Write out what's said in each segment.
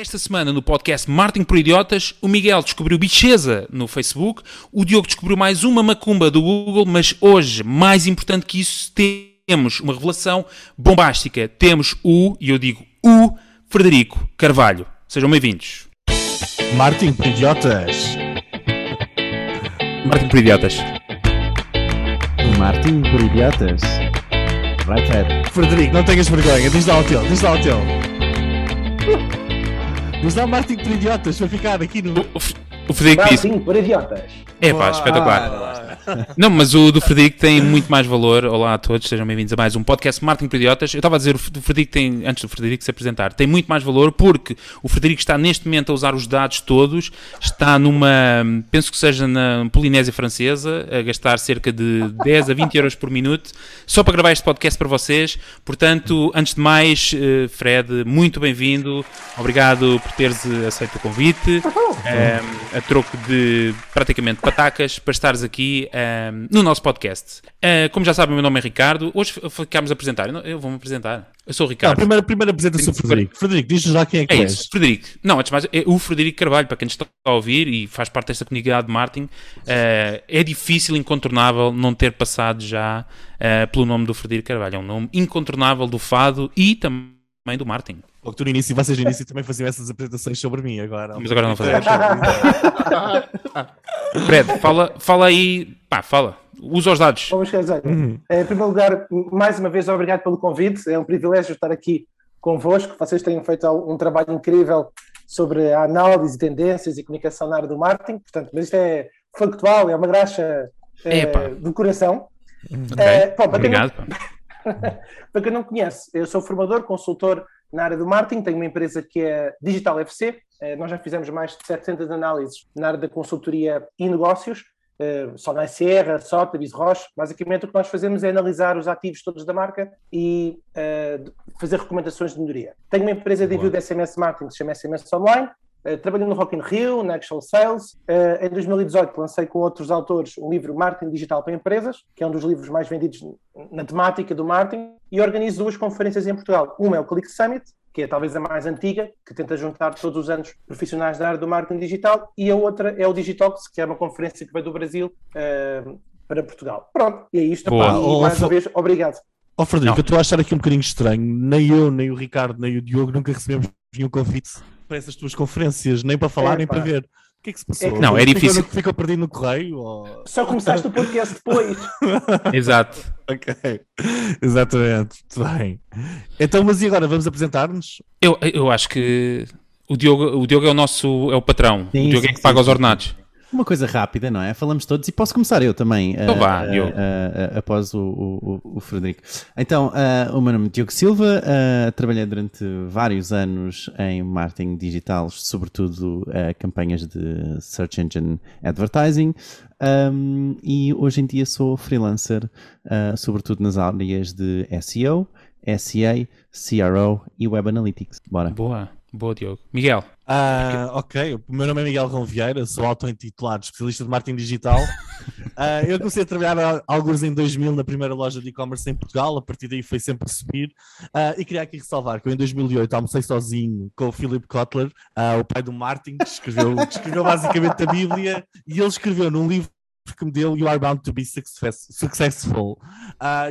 Esta semana no podcast Martin por Idiotas, o Miguel descobriu bicheza no Facebook, o Diogo descobriu mais uma macumba do Google, mas hoje, mais importante que isso, temos uma revelação bombástica. Temos o, e eu digo o, Frederico Carvalho. Sejam bem-vindos. Martin por Idiotas. Martin por Idiotas. Martin por Idiotas. Right head. Frederico, não tenhas vergonha, diz lá o teu, diz lá o teu. Diz lá Martin por Idiotas, para ficar aqui no. O, o Frederico disse. Martin por idiotas. É pá, espetacular. Não, mas o do Frederico tem muito mais valor. Olá a todos, sejam bem-vindos a mais um podcast Martin por Idiotas. Eu estava a dizer, o Frederico tem, antes do Frederico se apresentar, tem muito mais valor porque o Frederico está neste momento a usar os dados todos, está numa, penso que seja na Polinésia Francesa, a gastar cerca de 10 a 20 euros por minuto, só para gravar este podcast para vocês. Portanto, antes de mais, eh, Fred, muito bem-vindo. Obrigado por teres aceito o convite. Um, a troco de praticamente patacas para estares aqui um, no nosso podcast. Uh, como já sabem, o meu nome é Ricardo. Hoje ficámos a apresentar. Eu, eu vou-me apresentar. Eu sou o Não, Ricardo. primeiro, primeiro apresenta-se o Frederico. Frederico, diz-nos lá quem é que É és. isso, Frederico. Não, antes de mais, é o Frederico Carvalho, para quem está a ouvir e faz parte desta comunidade de Martin, eh, é difícil, incontornável, não ter passado já eh, pelo nome do Frederico Carvalho. É um nome incontornável do fado e também do Martin. Ou que tu no início, vocês no início também faziam essas apresentações sobre mim agora. Mas agora não fazemos. Fred, fala, fala aí, pá, fala. Usa os dados. Vamos casar. Uhum. Em primeiro lugar, mais uma vez, obrigado pelo convite. É um privilégio estar aqui convosco. Vocês têm feito um trabalho incrível sobre a análise, tendências e comunicação na área do marketing. Portanto, mas isto é factual, é uma graxa Epá. do coração. Ok, Eh, pá, para quem não- Obrigado. pá. Para quem não conhece, eu sou formador, consultor na área do marketing, tenho uma empresa que é Digital FC. Eh, Nós já fizemos mais de 700 análises na área da consultoria e negócios, eh, só na Sierra, Sotheby's, Roche. Basicamente, o que nós fazemos é analisar os ativos todos da marca e eh, fazer recomendações de melhoria. Tenho uma empresa de envio de SMS marketing que se chama SMS Online. Eh, Trabalhei no Rock in Rio, na Actual Sales. Eh, em 2018 lancei com outros autores um livro Marketing Digital para Empresas, que é um dos livros mais vendidos na temática do marketing, e organizo duas conferências em Portugal. Uma é o Click Summit, que é talvez a mais antiga, que tenta juntar todos os anos profissionais da área do marketing digital, e a outra é o Digitalks, que é uma conferência que veio do Brasil eh, para Portugal. Pronto, e é isto. Boa. Oh, e mais uma vez, obrigado. Ó Frederico, Não. eu estou a achar aqui um bocadinho estranho. Nem eu, nem o Ricardo, nem o Diogo nunca recebemos nenhum convite para essas tuas conferências, nem para falar, nem Epá. para ver. O que é que se passou? É que- Não, é Ficou- difícil. Ficou perdido no correio? Ou... Só começaste o podcast depois. Exato. Ok, exatamente, muito bem. Então, mas e agora, vamos apresentar-nos? Eu, eu acho que o Diogo, o Diogo é o nosso é o patrão. Sim, o Diogo é sim, que paga sim, os ordenados. Uma coisa rápida, não é? Falamos todos e posso começar eu também. Então ah, vá, ah, Diogo. ah, ah, após o, o, o- Frederico. Então, ah, o meu nome é Diogo Silva, ah, trabalhei durante vários anos em marketing digital, sobretudo ah, campanhas de Search Engine Advertising, ahm, e hoje em dia sou freelancer, ah, sobretudo nas áreas de SEO, SEA, CRO e Web Analytics. Bora. Boa, boa, Diogo. Miguel. Ah, ok, o meu nome é Miguel Rão Vieira, sou auto-intitulado especialista de marketing digital. Ah, eu comecei a trabalhar há- alguns em 2000 na primeira loja de e-commerce em Portugal, a partir daí foi sempre a subir. Ah, e queria aqui ressalvar que eu em 2008 almocei sozinho com o Philip Kotler, ah, o pai do marketing, que escreveu, que escreveu basicamente a Bíblia, e ele escreveu num livro que me deu You Are Bound to Be success- Successful.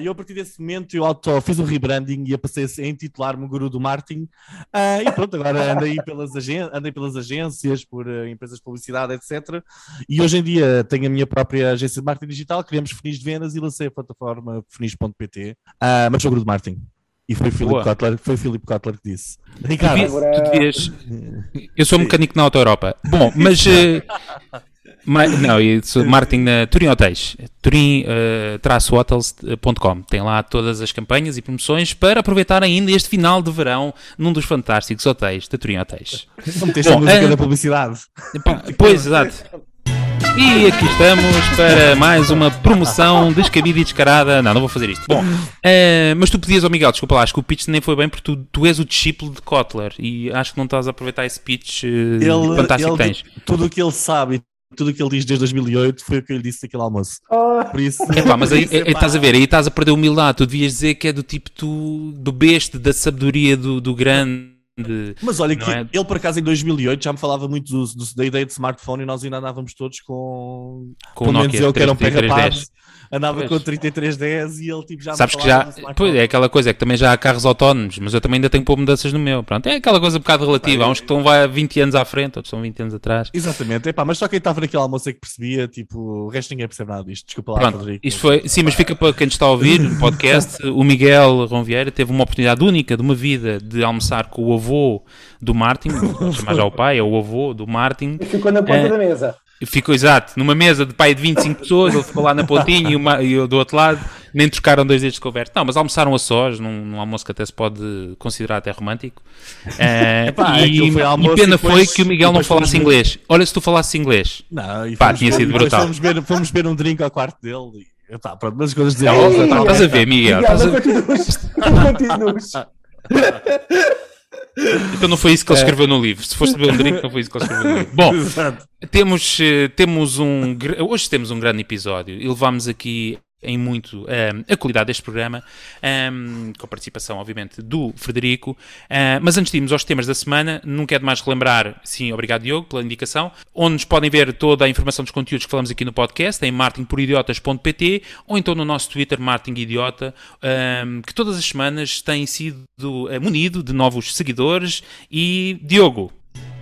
E eu, a partir desse momento, eu auto, fiz um rebranding e eu passei a intitular-me o Guru do Marketing. Ah, e pronto, agora ando aí pelas, agen aí pelas agências, por eh, empresas de publicidade, etc. E hoje em dia tenho a minha própria agência de marketing digital, criamos funis de vendas e lancei a plataforma funis.pt. Ah, mas sou o Guru do Marketing. E foi o. Philip Kotler, foi o Philip Kotler que disse. Ricardo, Devias- tu devias- Eu sou mecânico na Auto Europa. Bom, mas. eh, ma- não, eu sou marketing na Turim Hotéis. Turim-hotels.com. Tem lá todas as campanhas e promoções para aproveitar ainda este final de verão num dos fantásticos hotéis da Turim Hotéis. não meteste a Bom, música eh, da publicidade. Pois, exato. E aqui estamos para mais uma promoção descabida e descarada. Não, não vou fazer isto. Bom, eh, mas tu pedias ao Miguel, desculpa lá, acho que o pitch nem foi bem porque tu, tu és o discípulo de Kotler e acho que não estás a aproveitar esse pitch eh, Ele, fantástico ele- que tens. tudo o que ele sabe e tudo o que ele diz desde 2008 foi o que eu lhe disse naquele almoço. Oh, Por isso. Epá, mas aí, estás a ver, aí estás a perder humildade. Tu devias dizer que é do tipo tu bebeste da sabedoria do, do grande Mas olha, que é? ele por acaso em 2008 já me falava muito do, do, da ideia de smartphone e nós ainda andávamos todos com. com o pelo menos Nokia eu que era um pé 3310. rapaz, andava Pois. com 3310 e ele tipo já Sabes que já, pois, é aquela coisa, é que também já há carros autónomos, mas eu também ainda tenho que pôr mudanças no meu. Pronto, é aquela coisa um bocado relativa. Há uns que estão vai 20 anos à frente, outros estão 20 anos atrás. Exatamente, epá, mas só quem estava naquele almoço é que percebia, tipo, o resto ninguém percebe nada disto. Desculpa lá, Pronto, Rodrigo. isto foi, sim, mas fica para quem nos está a ouvir o podcast. O Miguel Ronvieira teve uma oportunidade única de uma vida de almoçar com o avô do Martin, chamar já o pai, é o avô do Martin. E ficou na ponta É. da mesa. Ficou exato, numa mesa de pai de 25 pessoas, ele ficou lá na pontinha e, uma, e eu do outro lado, nem trocaram dois dedos de conversa. Não, mas almoçaram a sós, num, num almoço que até se pode considerar até romântico. Eh, Epá, e, aquilo foi almoço e pena e depois- foi que o Miguel não falasse ver- inglês. Olha, se tu falasses inglês. Não, e Pá, tinha ver- sido brutal. Fomos ver, fomos ver um drink ao quarto dele e, epá, pronto, mas as coisas. Oh, pá, estás a ver, Miguel? Miguel, Estás a não ver? Então não foi isso que É. ele escreveu no livro. Se foste ver um drink, não foi isso que ele escreveu no livro. Bom, Exato. Temos, eh, temos um, hoje temos um grande episódio e levamos aqui em muito eh, a qualidade deste programa, eh, com a participação, obviamente, do Frederico. Eh, mas antes de irmos aos temas da semana, não quero mais relembrar, sim, obrigado Diogo pela indicação, onde nos podem ver toda a informação dos conteúdos que falamos aqui no podcast, em martinporidiotas.pt ou então no nosso Twitter, martingidiota, eh, que todas as semanas tem sido eh, munido de novos seguidores. E, Diogo,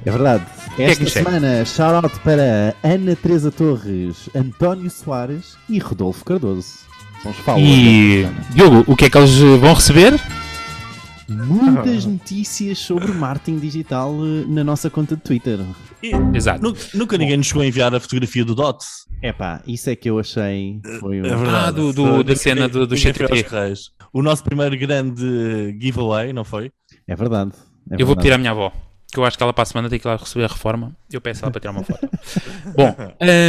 É verdade. que Esta chega? semana, shout-out para Ana Teresa Torres, António Soares e Rodolfo Cardoso. São os followers E. Diogo, o que é que eles vão receber? Muitas notícias sobre marketing digital eh, na nossa conta de Twitter. E Exato. nu- nunca ninguém nos chegou a enviar a fotografia do Dot. Epá, isso é que eu achei. Foi um... É verdade. Ah, do- do- da cena do- do CTT. O nosso primeiro grande giveaway, não foi? É verdade. é Eu vou pedir à minha avó, que eu acho que ela para a semana tem que ir lá receber a reforma. Eu peço ela para tirar uma foto. Bom,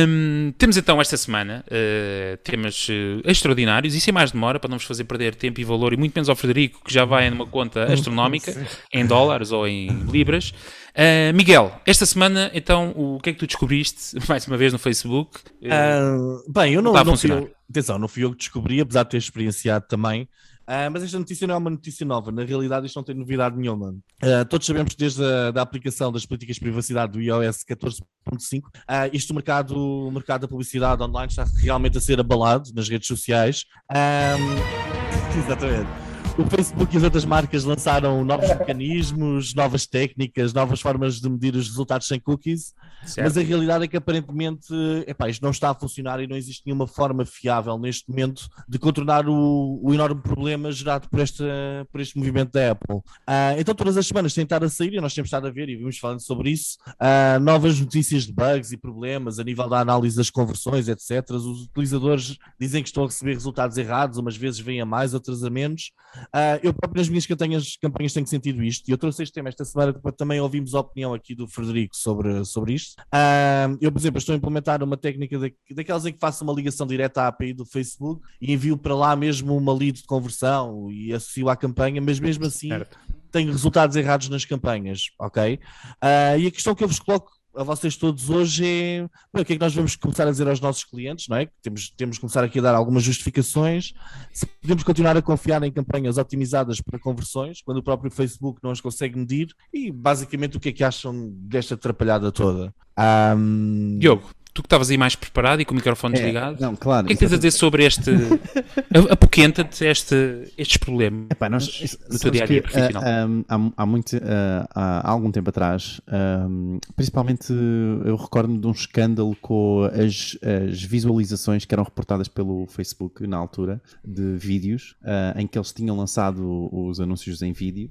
hum, temos então esta semana uh, temas uh, extraordinários e sem mais demora, para não vos fazer perder tempo e valor, e muito menos ao Frederico, que já vai numa conta astronómica, em dólares ou em libras. Uh, Miguel, esta semana, então, o que é que tu descobriste, mais uma vez, no Facebook? Ah, bem, eu não, a não fui eu, atenção, não fui eu que descobri, apesar de ter experienciado também. Ah, mas esta notícia não é uma notícia nova, na realidade isto não tem novidade nenhuma. Ah, todos sabemos que desde a da aplicação das políticas de privacidade do iOS 14.5, ah, isto o mercado, o mercado da publicidade online está realmente a ser abalado nas redes sociais. Ah, exatamente. O Facebook e as outras marcas lançaram novos mecanismos, novas técnicas, novas formas de medir os resultados sem cookies. certo. Mas a realidade é que aparentemente epá, isto não está a funcionar e não existe nenhuma forma fiável neste momento de contornar o, o enorme problema gerado por, esta, por este movimento da Apple. Ah, então todas as semanas tem estado a sair e nós temos estado a ver e vimos falando sobre isso, ah, novas notícias de bugs e problemas a nível da análise das conversões, etc. Os utilizadores dizem que estão a receber resultados errados, umas vezes vêm a mais, outras a menos. Ah, eu próprio nas minhas campanhas, campanhas tenho sentido isto e eu trouxe este tema esta semana também ouvimos a opinião aqui do Frederico sobre, sobre isto. Ah, eu, por exemplo, estou a implementar uma técnica da, daquelas em que faço uma ligação direta à API do Facebook e envio para lá mesmo uma lead de conversão e associo à campanha, mas mesmo assim Certo. tenho resultados errados nas campanhas, ok? Ah, e a questão que eu vos coloco a vocês todos hoje é bem, o que é que nós vamos começar a dizer aos nossos clientes, não é? Temos, temos que começar aqui a dar algumas justificações. Se podemos continuar a confiar em campanhas otimizadas para conversões, quando o próprio Facebook não as consegue medir, e basicamente o que é que acham desta atrapalhada toda? Ahm, Diogo, tu que estavas aí mais preparado e com o microfone É, desligado, não, claro. o que é que tens a dizer sobre este. a- apoquenta-te este, estes problemas Epá, nós, no teu dia a dia que, profissional? ah, um, há, há muito, ah, há, há algum tempo atrás, principalmente eu recordo de um escândalo com as, as visualizações que eram reportadas pelo Facebook na altura de vídeos, ah, em que eles tinham lançado os anúncios em vídeo.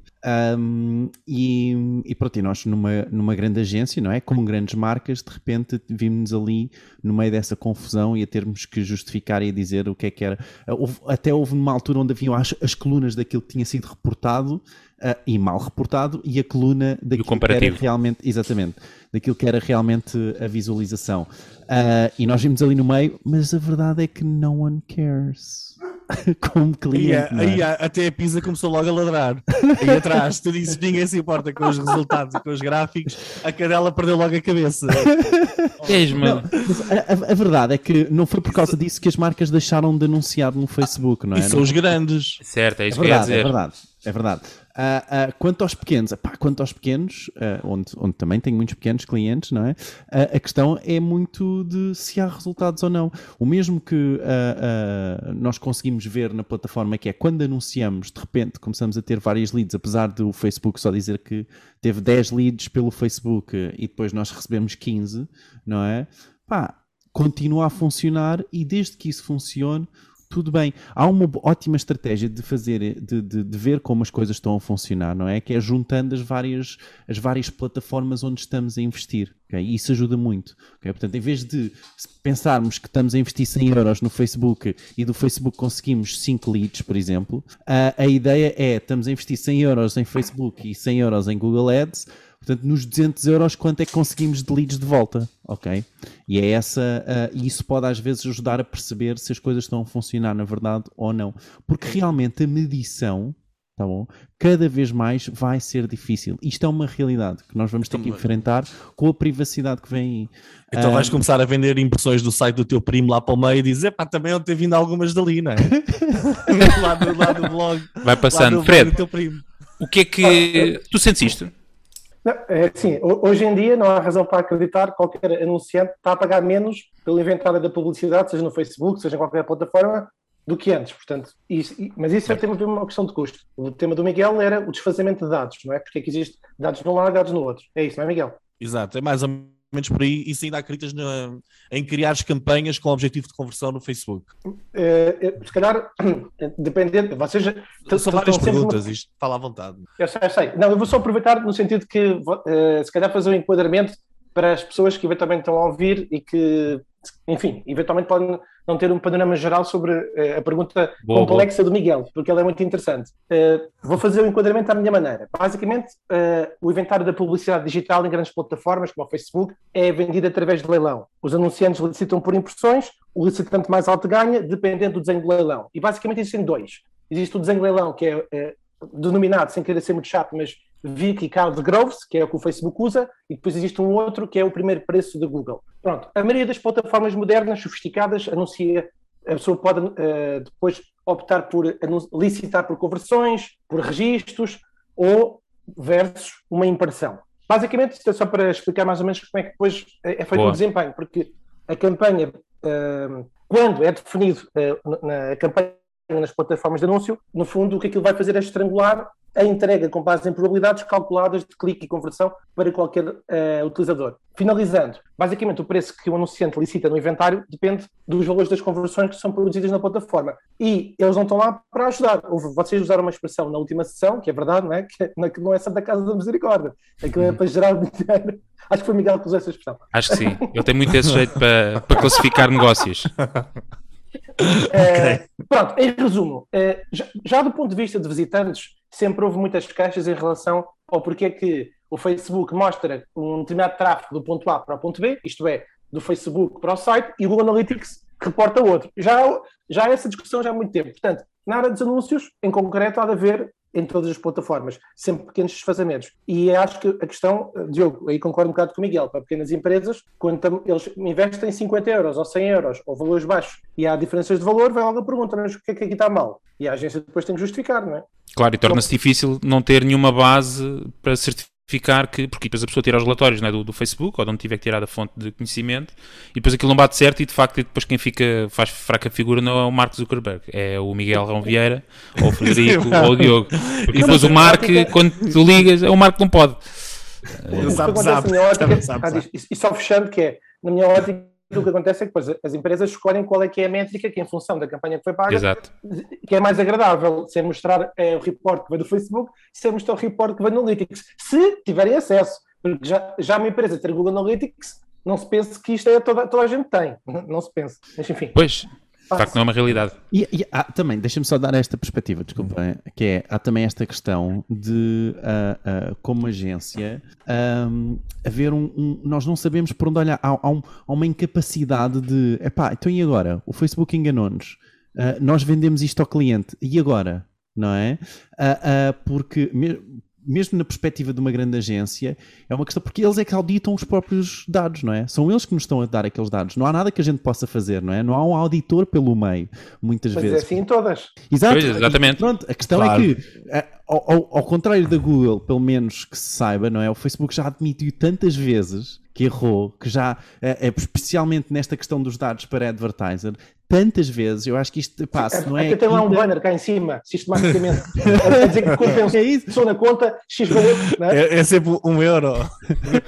E, e pronto, e nós numa, numa grande agência, não é? Com grandes marcas, de repente vimos ali no meio dessa confusão e a termos que justificar e dizer o que é que era. Houve- até houve numa altura onde haviam as, as colunas daquilo que tinha sido reportado ah, e mal reportado e a coluna daquilo que era realmente, exatamente, daquilo que era realmente a visualização. Ah, e nós vimos ali no meio, mas a verdade é que no one cares. Como cliente. é? aí, até a Pisa começou logo a ladrar. Aí atrás, tu dizes que ninguém se importa com os resultados e com os gráficos, a cadela perdeu logo a cabeça. Mas a, a- a verdade é que não foi por causa disso que as marcas deixaram de anunciar no Facebook, não é? E são os grandes. Certo, é É isso que eu ia verdade, é dizer. verdade. É verdade. Uh, uh, quanto aos pequenos, quanto aos pequenos, uh, onde, onde também tenho muitos pequenos clientes, não é? a questão é muito de se há resultados ou não. O mesmo que nós conseguimos ver na plataforma, que é quando anunciamos, de repente começamos a ter várias leads, apesar do Facebook só dizer que teve 10 leads pelo Facebook e depois nós recebemos 15, não é? Pá, continua a funcionar e desde que isso funcione, tudo bem. Há uma ótima estratégia de fazer, de, de, de, ver como as coisas estão a funcionar, não é? Que é juntando as várias, as várias plataformas onde estamos a investir. Okay? E isso ajuda muito. Okay? Portanto, em vez de pensarmos que estamos a investir 100 euros no Facebook e do Facebook conseguimos 5 leads, por exemplo, a, a ideia é estamos a investir 100 euros em Facebook e 100 euros em Google Ads Portanto, nos 200 euros, quanto é que conseguimos de leads de volta? Ok? E é essa, uh, e isso pode às vezes ajudar a perceber se as coisas estão a funcionar na verdade ou não. Porque realmente a medição, tá bom? Cada vez mais vai ser difícil. Isto é uma realidade que nós vamos ter que enfrentar com a privacidade que vem aí. Então vais ah, começar a vender impressões do site do teu primo lá para o meio e dizer, pá, também eu ter vindo algumas dali, não é? lá, do, lá do blog. Vai passando. Fred, o que é que. Tu sentes isto? Não, é assim, hoje em dia não há razão para acreditar que qualquer anunciante está a pagar menos pelo inventário da publicidade, seja no Facebook, seja em qualquer plataforma, do que antes. Portanto, isso, mas isso é tema de uma questão de custo. O tema do Miguel era o desfazamento de dados, não é? Porque é que existe dados num lado e dados no outro. É isso, não é, Miguel? Exato, é mais ou menos por aí, isso ainda acreditas na, em criar as campanhas com o objetivo de conversão no Facebook? É, se calhar, dependendo, vocês são várias perguntas, uma... isto fala à vontade. Eu sei, eu sei. Não, eu vou só aproveitar no sentido que, uh, se calhar, fazer um enquadramento para as pessoas que eventualmente estão a ouvir e que, enfim, eventualmente podem não ter um panorama geral sobre uh, a pergunta boa, complexa boa. do Miguel, porque ela é muito interessante. Uh, vou fazer o enquadramento à minha maneira. Basicamente, uh, o inventário da publicidade digital em grandes plataformas, como o Facebook, é vendido através de leilão. Os anunciantes licitam por impressões, o licitante mais alto ganha, dependendo do desenho do leilão. E basicamente existem dois. Existe o desenho de leilão, que é denominado, sem querer ser muito chato, mas Vicky Cloud Groves, que é o que o Facebook usa, e depois existe um outro que é o primeiro preço da Google. Pronto, a maioria das plataformas modernas, sofisticadas, anuncia, a pessoa pode uh, depois optar por licitar por conversões, por registros ou versus uma impressão. Basicamente, isto é só para explicar mais ou menos como é que depois é feito Boa. o desempenho, porque a campanha, uh, quando é definido na campanha nas plataformas de anúncio, no fundo o que aquilo vai fazer é estrangular a entrega com base em probabilidades calculadas de clique e conversão para qualquer uh, utilizador. Finalizando, basicamente o preço que o anunciante licita no inventário depende dos valores das conversões que são produzidas na plataforma. E eles não estão lá para ajudar. Vocês usaram uma expressão na última sessão, que é verdade, não é? Que não é Santa Casa da Misericórdia. Aquilo é para gerar dinheiro. Acho que foi Miguel que usou essa expressão. Acho que sim. Ele tem muito esse jeito para, para classificar negócios. É, pronto, em resumo, é, já, já, do ponto de vista de visitantes, sempre houve muitas queixas em relação ao porquê que o Facebook mostra um determinado tráfego do ponto A para o ponto B, isto é, do Facebook para o site, e o Google Analytics reporta outro. Já, já essa discussão já há muito tempo. Portanto, na área dos anúncios, em concreto, há de haver em todas as plataformas, sempre pequenos desfazamentos. E acho que a questão, Diogo, aí concordo um bocado com o Miguel, para pequenas empresas, quando eles investem 50 euros ou 100 euros ou valores baixos e há diferenças de valor, vai logo a pergunta, mas o que é que aqui está mal? E a agência depois tem que justificar, não é? Claro, e torna-se difícil não ter nenhuma base para certificar ficar que, porque depois a pessoa tira os relatórios é, do, do, Facebook ou de onde tiver que tirar a fonte de conhecimento e depois aquilo não bate certo e de facto depois quem fica faz fraca figura não é o Mark Zuckerberg, é o Miguel Rão Vieira ou o Frederico ou o Diogo. Porque depois o Mark, quando tu ligas, é o Mark que não pode. E só fechando que é, na minha ótica o que acontece é que depois as empresas escolhem qual é que é a métrica que, em função da campanha que foi paga, Exato. que é mais agradável, se é mostrar é, o report que vem do Facebook, se é mostrar o report que vem do Analytics, se tiverem acesso. Porque já, já uma empresa ter Google Analytics, não se pense que isto é toda, toda a gente tem. Não se pense. Mas enfim. Pois, de facto, não é uma realidade. E, e há, também, deixa-me só dar esta perspectiva, desculpa, uhum. que é, há também esta questão de, uh, uh, como agência, um, haver um, um, Nós não sabemos por onde olhar. Há, há, um, há uma incapacidade de. Epá, então e agora? O Facebook enganou-nos. Uh, nós vendemos isto ao cliente. E agora? Não é? porque mesmo na perspectiva de uma grande agência, é uma questão porque eles é que auditam os próprios dados, não é? São eles que nos estão a dar aqueles dados. Não há nada que a gente possa fazer, não é? Não há um auditor pelo meio, muitas Mas vezes. é assim em todas. Exato. Pois, exatamente. E Pronto, a questão Claro. é que, eh, ao, ao- ao contrário da Google, pelo menos que se saiba, não é? O Facebook já admitiu tantas vezes que errou, que já, eh, eh, especialmente nesta questão dos dados para advertiser, tantas vezes, eu acho que isto passa, não é? Até tem lá um banner cá em cima, sistematicamente, a dizer que compensou É isso. na conta X valor, não é? É, é sempre um euro.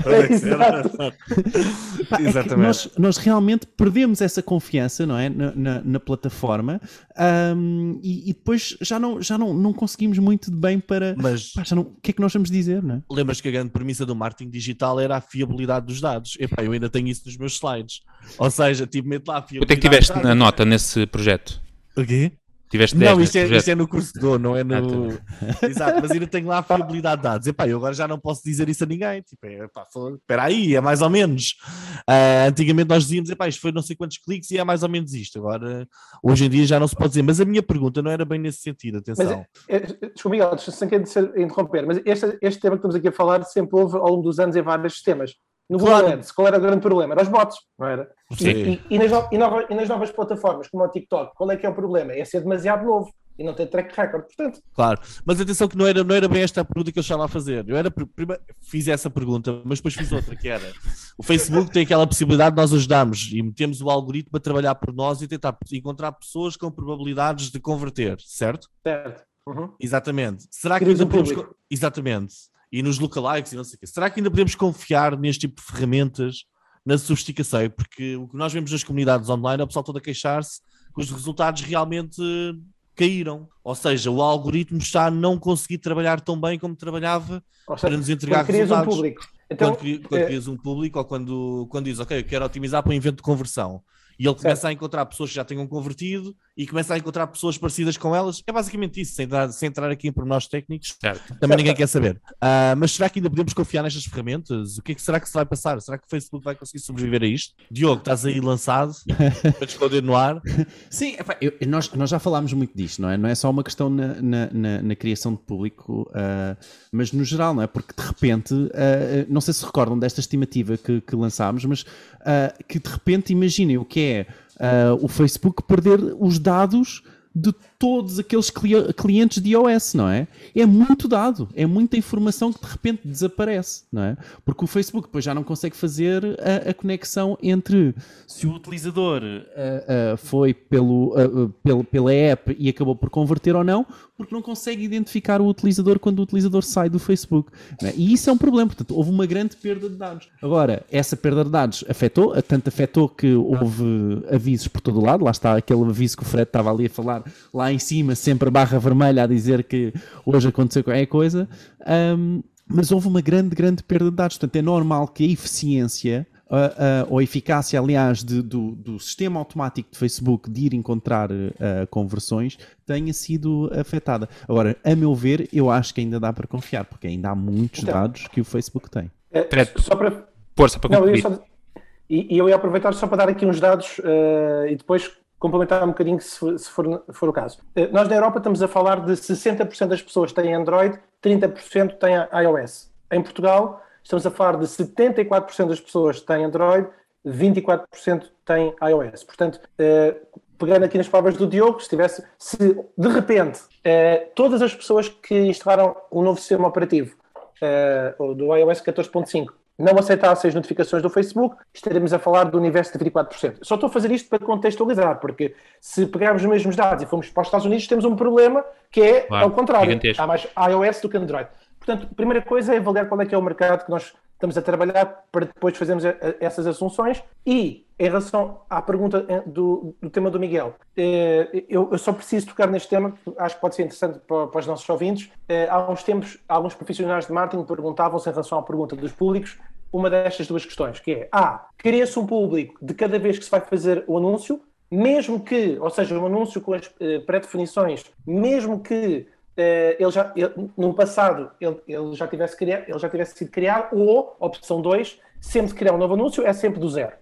É, exato. Pá, é que Exatamente. nós, nós realmente perdemos essa confiança não é? na, na- na plataforma ahm, e, e depois já, não, já não, não conseguimos muito de bem para. Mas Pá, já não- o que é que nós vamos dizer, não é? lembras que a grande premissa do marketing digital era a fiabilidade dos dados. Epá, eu ainda tenho isso nos meus slides. Ou seja, tipo, meto lá a fiabilidade. é que tiveste na. Nota nesse projeto? O quê? Tiveste 10 Não, isto é, isto é no curso não é no. Ah, Exato, mas ainda tenho lá a fiabilidade de dados. Epá, eu agora já não posso dizer isso a ninguém. Tipo, é, epá, espera aí, é mais ou menos. Ah, antigamente nós dizíamos, epá, isto foi não sei quantos cliques e é mais ou menos isto. Agora, hoje em dia já não se pode dizer. Mas a minha pergunta não era bem nesse sentido, atenção. É, Desculpa, Miguel, sem querer interromper, mas este, este tema que estamos aqui a falar sempre houve ao longo dos anos em vários sistemas. No Google Claro. Ads, qual era o grande problema? Era os bots, não era? E, Sim. e- e nas no- e e nas novas plataformas, como o TikTok, qual é que é o problema? É ser demasiado novo e não ter track record. Portanto, Claro, mas atenção que não era, não era bem esta a pergunta que eu estava a fazer. Eu era, pr- primeiro, fiz essa pergunta, mas depois fiz outra, que era o Facebook tem aquela possibilidade de nós ajudarmos e metemos o algoritmo a trabalhar por nós e tentar encontrar pessoas com probabilidades de converter, certo? certo. Uhum. Exatamente. Será que ainda um podemos... Exatamente. E nos lookalikes e não sei o quê. Será que ainda podemos confiar neste tipo de ferramentas na sofisticação? Porque o que nós vemos nas comunidades online é o pessoal todo a queixar-se que os resultados realmente caíram. Ou seja, o algoritmo está a não conseguir trabalhar tão bem como trabalhava Ou para seja, nos entregar quando crias um resultados. público. Então, quando, quando eh, crias um público ou quando, quando diz, ok, eu quero otimizar para um evento de conversão. E ele começa a encontrar pessoas que já tenham convertido e começa a encontrar pessoas parecidas com elas. É basicamente isso, sem entrar, sem entrar aqui em pormenores técnicos. Certo. Também ninguém quer saber. Ah, mas será que ainda podemos confiar nestas ferramentas? O que é que será que se vai passar? Será que o Facebook vai conseguir sobreviver a isto? Diogo, estás aí lançado para te esconder no ar? Sim, epá, eu- nós, nós já falámos muito disto, não é? Não é só uma questão na, na, na- na criação de público, ah, mas no geral, não é? Porque de repente, ah, não sei se recordam desta estimativa que, que lançámos, mas que de repente imaginem o que é ah, o Facebook perder os dados de todos aqueles cli- clientes de iOS, não é? É muito dado, é muita informação que de repente desaparece, não é? Porque o Facebook depois já não consegue fazer a, a conexão entre se o utilizador ah, ah, foi pelo, ah, pelo- pela app e acabou por converter ou não, porque não consegue identificar o utilizador quando o utilizador sai do Facebook. não é? E isso é um problema, portanto, houve uma grande perda de dados. Agora, essa perda de dados afetou, tanto afetou que houve avisos por todo o lado, lá está aquele aviso que o Fred estava ali a falar, lá em cima, sempre a barra vermelha a dizer que hoje aconteceu qualquer coisa, Ahm, mas houve uma grande, grande perda de dados, portanto é normal que a eficiência ah, ou a eficácia, aliás, de- do, do sistema automático de Facebook de ir encontrar ah, conversões tenha sido afetada. Agora, a meu ver, eu acho que ainda dá para confiar, porque ainda há muitos Então. dados que o Facebook tem. eh, Fred. só para, Força para Não, eu concluir. só- e, e eu ia aproveitar só para dar aqui uns dados eh, e depois complementar um bocadinho se for, se for, for o caso. Eh, nós na Europa estamos a falar de 60% das pessoas têm Android, 30% têm iOS. Em Portugal estamos a falar de 74% das pessoas têm Android, 24% têm iOS. Portanto, eh, pegando aqui nas palavras do Diogo, se tivesse, se de repente eh, todas as pessoas que instalaram o novo sistema operativo eh, do iOS 14.5 não aceitassem as notificações do Facebook, estaremos a falar do universo de 24%. Só estou a fazer isto para contextualizar, porque se pegarmos os mesmos dados e formos para os Estados Unidos, temos um problema que é Claro, ao contrário. gigantesco. Há mais iOS do que Android. Portanto, a primeira coisa é avaliar qual é que é o mercado que nós estamos a trabalhar para depois fazermos essas assunções. E, em relação à pergunta eh, do, do tema do Miguel, eh, eu, eu só preciso tocar neste tema, que acho que pode ser interessante para, para os nossos ouvintes. Eh, Há uns tempos, alguns profissionais de marketing perguntavam-se em relação à pergunta dos públicos uma destas duas questões, que é, A, cria-se um público de cada vez que se vai fazer o anúncio, mesmo que, ou seja, um anúncio com as pré-definições, mesmo que ele já, ele- no passado ele, ele já tivesse criado, ele já tivesse sido criado, ou, opção 2, sempre criar um novo anúncio é sempre do zero.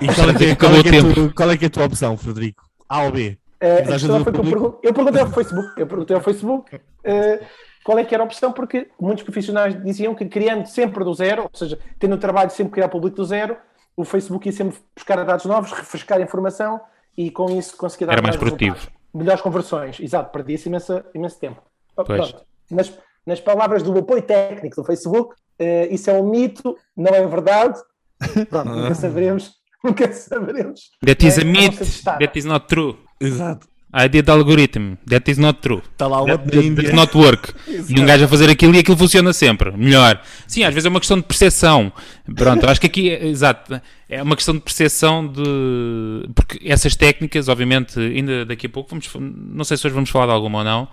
E qual é, que é, qual, é que é tua, qual é que é a tua opção, Frederico? A ou B? Uh, eu, pergun eu, perguntei ao Facebook, eu perguntei ao Facebook uh, qual é que era a opção, porque muitos profissionais diziam que criando sempre do zero, ou seja, tendo o trabalho de sempre criar público do zero, o Facebook ia sempre buscar dados novos, refrescar a informação e com isso conseguir dar era mais, mais produtivo. Melhores conversões, exato, perdia-se imenso, imenso tempo. Pronto, nas, nas palavras do apoio técnico do Facebook, uh, isso é um mito, não é verdade. Pronto, nunca saberemos. Nunca saberemos. That is a myth, that is not true. Exato. I did algorithm, that is not true. Está lá o that, that, that not work. e um gajo a fazer aquilo e aquilo funciona sempre. Melhor. Sim, às vezes é uma questão de percepção. Pronto, acho que aqui, é, exato, é uma questão de percepção de. Porque essas técnicas, obviamente, ainda daqui a pouco, vamos, não sei se hoje vamos falar de alguma ou não,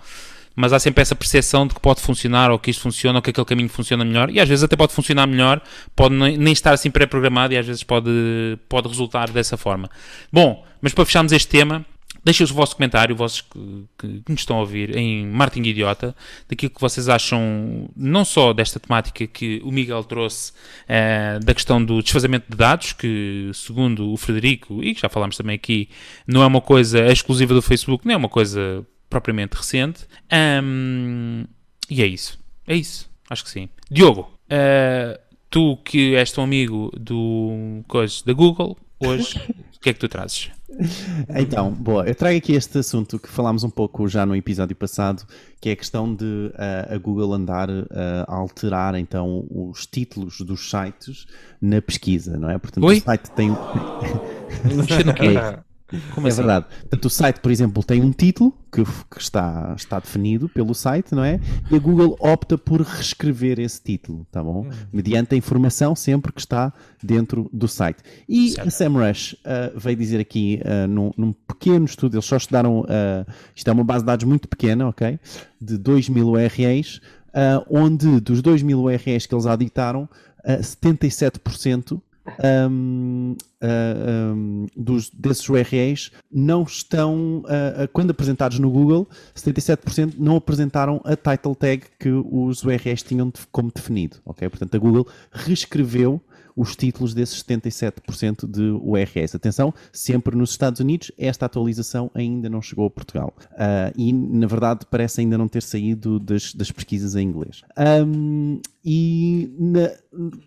mas há sempre essa percepção de que pode funcionar ou que isto funciona ou que aquele caminho funciona melhor e às vezes até pode funcionar melhor, pode nem estar assim pré-programado e às vezes pode, pode resultar dessa forma. Bom, mas para fecharmos este tema, Deixem o vosso comentário, vossos que, que, que, nos estão a ouvir, em Martin Idiota, daquilo que vocês acham, não só desta temática que o Miguel trouxe, uh, da questão do desfazamento de dados, que segundo o Frederico, e que já falámos também aqui, não é uma coisa exclusiva do Facebook, não é uma coisa propriamente recente. Um, e é isso. É isso. Acho que sim. Diogo, uh, tu que és teu amigo do coisa da Google, hoje, o que é que tu trazes? Então, boa, eu trago aqui este assunto que falámos um pouco já no episódio passado, que é a questão de uh, a Google andar uh, a alterar então os títulos dos sites na pesquisa, não é? Portanto, Oi? o site tem. Mexer no quê? Como é assim? verdade. Portanto, o site, por exemplo, tem um título que, que, está, está definido pelo site, não é? E a Google opta por reescrever esse título, tá bom? Uhum. Mediante a informação sempre que está dentro do site. E certo. a SEMrush uh, veio dizer aqui, uh, num, num, pequeno estudo, eles só estudaram, uh, isto é uma base de dados muito pequena, ok? De 2 mil URLs, uh, onde dos 2 mil URLs que eles auditaram, uh, 77% um, uh, um, dos, desses URLs não estão, uh, quando apresentados no Google, 77% não apresentaram a title tag que os URLs tinham como definido. Okay? Portanto, a Google reescreveu os títulos desses 77% de URLs. Atenção, sempre nos Estados Unidos, esta atualização ainda não chegou a Portugal. Uh, e, na verdade, parece ainda não ter saído das, das pesquisas em inglês. Um, e na,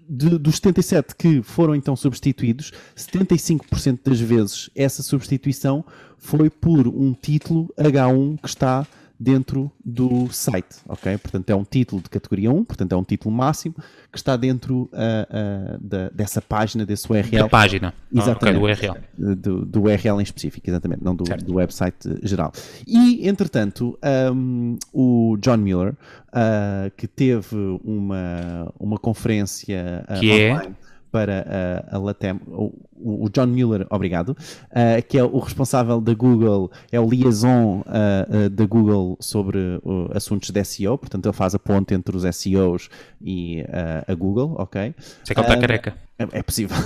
de, dos 77 que foram então substituídos, 75% das vezes essa substituição foi por um título H1 que está dentro do site, ok? Portanto, é um título de categoria 1, portanto, é um título máximo que está dentro uh, uh, da, dessa página, desse URL. Da página, exatamente, ah, okay, do URL. Do, do, URL em específico, exatamente, não do, do website geral. E, entretanto, um, o John Mueller, uh, que teve uma, uma conferência que é? online, é? Para a, a Latam, o, o, John Mueller, obrigado, uh, que é o responsável da Google, é o liaison uh, uh, da Google sobre assuntos de SEO, portanto ele faz a ponte entre os SEOs e a Google, ok? Sei que ele está careca. É, é possível.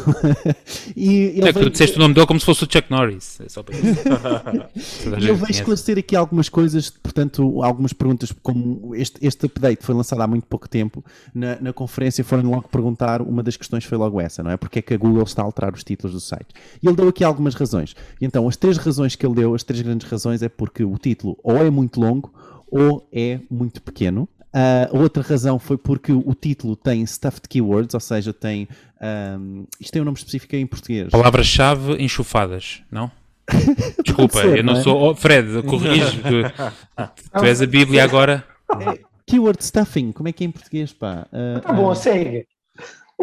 e ele é que tu disseste o nome dele como se fosse o Chuck Norris. É só para isso. eu vou esclarecer aqui algumas coisas, portanto, algumas perguntas, como este, este update foi lançado há muito pouco tempo, na, na conferência foram logo perguntar, uma das questões foi logo essa, não é? Porque é que a Google está a alterar os títulos do site. E ele deu aqui algumas razões. E então, as três razões que ele deu, as três grandes razões, é porque o título ou é muito longo ou é muito pequeno. Uh, outra razão foi porque o título tem stuffed keywords, ou seja, tem. Um, isto tem um nome específico em português. Palavras-chave enxufadas, não? Desculpa, ser, eu não, não é? sou. Oh, Fred, corrijo. tu, tu és a Bíblia agora. É, keyword stuffing, como é que é em português, pá? Uh, tá bom, uh, segue.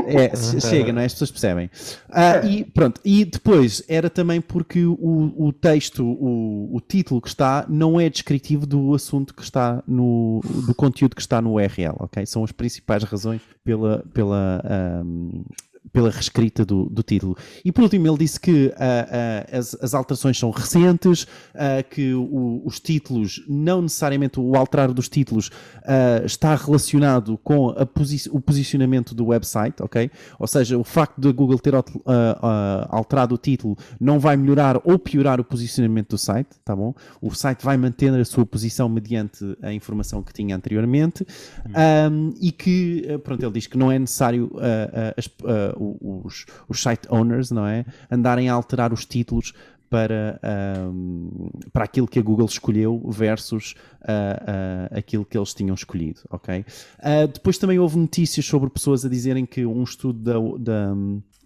É, chega, não é? As pessoas percebem. Ah, e pronto, e depois era também porque o, o texto, o, o título que está, não é descritivo do assunto que está no, do conteúdo que está no URL, ok? São as principais razões pela, pela um, pela reescrita do, do, título. E por último, ele disse que uh, uh, as, as, alterações são recentes, uh, que o, os títulos, não necessariamente o alterar dos títulos, está relacionado com posi o posicionamento do website, ok? Ou seja, o facto de a Google ter alterado o título não vai melhorar ou piorar o posicionamento do site, tá bom? O site vai manter a sua posição mediante a informação que tinha anteriormente um, e que, pronto, ele diz que não é necessário as os, os site owners, não é? Andarem a alterar os títulos para, um, para aquilo que a Google escolheu versus uh, uh, aquilo que eles tinham escolhido, ok? Uh, depois também houve notícias sobre pessoas a dizerem que um estudo da, da,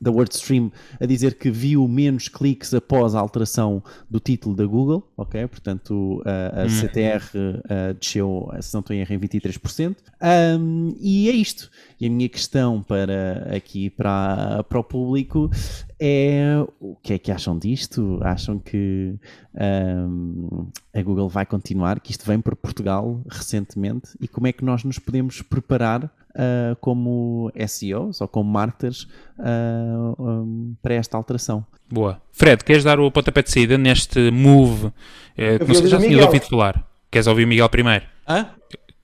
da WordStream a dizer que viu menos cliques após a alteração do título da Google, ok? Portanto, a, a hum. CTR desceu, se não estou em erro, em 23%. Um, e é isto. E a minha questão para aqui para, para o público é o que é que acham disto? Acham que um, a Google vai continuar, que isto vem para Portugal recentemente e como é que nós nos podemos preparar uh, como SEOs ou como marketers uh, um, para esta alteração? Boa. Fred, queres dar o pontapé de saída neste move? Eh, não sei, já tinha ouvido falar. Queres ouvir o Miguel primeiro? Hã?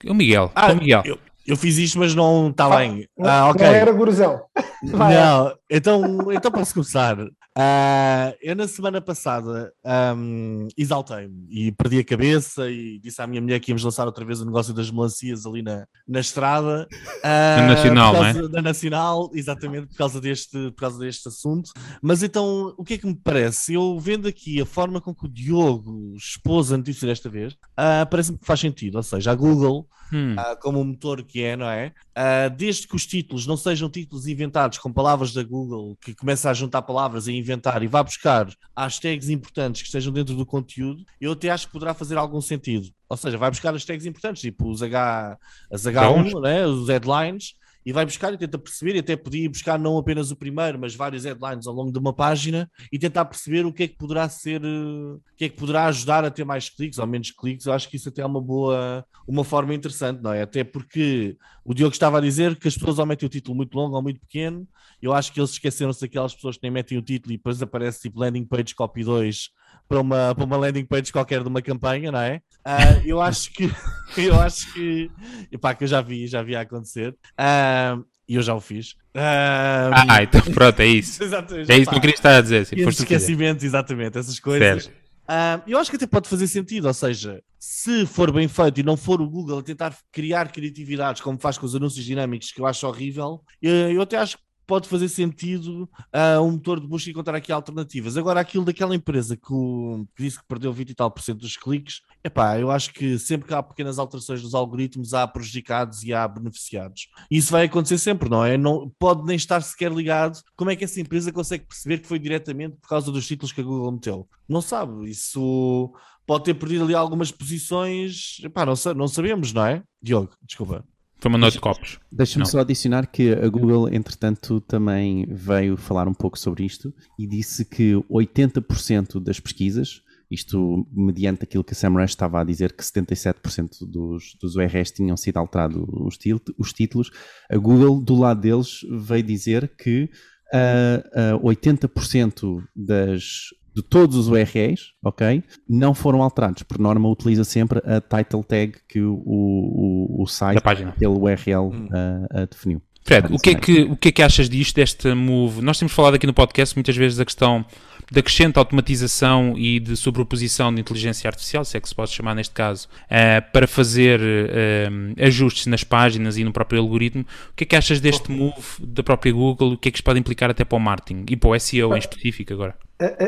O Miguel. Ah, o Miguel. Eu, eu fiz isto, mas não está bem. Ah, ok. Não era guruzão. Não, então, então posso começar. Uh, eu na semana passada um, exaltei-me e perdi a cabeça e disse à minha mulher que íamos lançar outra vez o negócio das melancias ali na, na estrada. Uh, na Nacional, não é? Da Nacional, exatamente, por causa, deste, por causa deste assunto. Mas então, o que é que me parece? Eu vendo aqui a forma com que o Diogo expôs a notícia desta vez, uh, parece-me que faz sentido. Ou seja, a Google hum. uh, como o motor que é, não é? Uh, desde que os títulos não sejam títulos inventados com palavras da Google, que começa a juntar palavras e inventar e vá buscar hashtags importantes que estejam dentro do conteúdo, eu até acho que poderá fazer algum sentido. Ou seja, vai buscar hashtags importantes, tipo os H, as H1, né? os headlines, e vai buscar e tenta perceber, e até podia buscar não apenas o primeiro, mas vários headlines ao longo de uma página e tentar perceber o que é que poderá ser, o que é que poderá ajudar a ter mais cliques ou menos cliques. Eu acho que isso até é uma boa, uma forma interessante, não é? Até porque o Diogo estava a dizer que as pessoas ou metem o título muito longo ou muito pequeno. Eu acho que eles esqueceram-se daquelas pessoas que nem metem o título e depois aparece tipo landing page copy 2 para uma, para uma landing page qualquer de uma campanha, não é? Uh, eu acho que eu acho que epá, que eu já vi, já vi acontecer. Uh, e eu já o fiz. Uh, ah, então pronto, é isso. exatamente, é isso que eu queria estar a dizer. Assim, esquecimento, exatamente, essas coisas. Uh, eu acho que até pode fazer sentido, ou seja, se for bem feito e não for o Google a tentar criar criatividades como faz com os anúncios dinâmicos, que eu acho horrível, eu, eu até acho que pode fazer sentido uh, um motor de busca encontrar aqui alternativas. Agora, aquilo daquela empresa que, o, que disse que perdeu 20 e tal por cento dos cliques, epá, eu acho que sempre que há pequenas alterações nos algoritmos, há prejudicados e há beneficiados. Isso vai acontecer sempre, não é? Não, pode nem estar sequer ligado. Como é que essa empresa consegue perceber que foi diretamente por causa dos títulos que a Google meteu? Não sabe. Isso pode ter perdido ali algumas posições. Epá, não, não sabemos, não é? Diogo, desculpa. Foi uma noite de copos. Deixa-me só adicionar que a Google, entretanto, também veio falar um pouco sobre isto e disse que 80% das pesquisas, isto mediante aquilo que a Sam Rush estava a dizer, que 77% dos, dos URLs tinham sido alterados os, os títulos, a Google, do lado deles, veio dizer que uh, uh, 80% das de todos os URLs, ok, não foram alterados. Por norma, utiliza sempre a title tag que o, o, o site, aquele URL, hum. uh, uh, definiu. Fred, o que, é que, o que é que achas disto, desta move? Nós temos falado aqui no podcast muitas vezes da questão da crescente automatização e de sobreposição de inteligência artificial, se é que se pode chamar neste caso, uh, para fazer uh, ajustes nas páginas e no próprio algoritmo. O que é que achas deste move da própria Google? O que é que isto pode implicar até para o marketing e para o SEO em específico agora?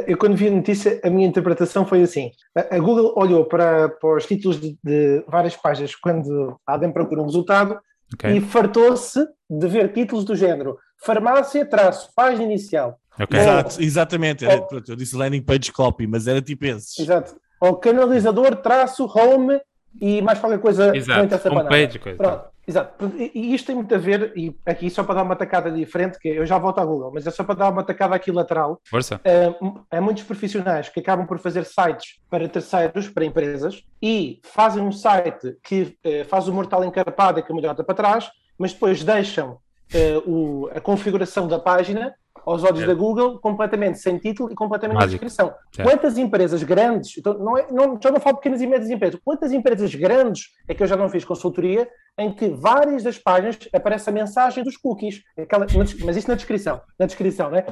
Eu, quando vi a notícia, a minha interpretação foi assim: a Google olhou para, para os títulos de, de várias páginas quando alguém procura um resultado okay. e fartou-se de ver títulos do género farmácia, traço, página inicial, Okay. Exato, exatamente. Era, pronto, eu disse landing page copy, mas era tipo esses. Exato. Ou canalizador, traço, home e mais qualquer coisa exato. essa home page, coisa. Pronto. Exato. E isto tem muito a ver, e aqui só para dar uma tacada diferente, que eu já volto à Google, mas é só para dar uma tacada aqui lateral. Força. É, é muitos profissionais que acabam por fazer sites para terceiros, para empresas, e fazem um site que é, faz o mortal encarpado e que a para trás, mas depois deixam é, o, a configuração da página aos olhos é. da Google, completamente sem título e completamente Mágico. descrição. É. Quantas empresas grandes, então não é, não, já não falo pequenas e médias empresas, quantas empresas grandes é que eu já não fiz consultoria em que várias das páginas aparece a mensagem dos cookies, aquela, mas isso na descrição, na descrição, né?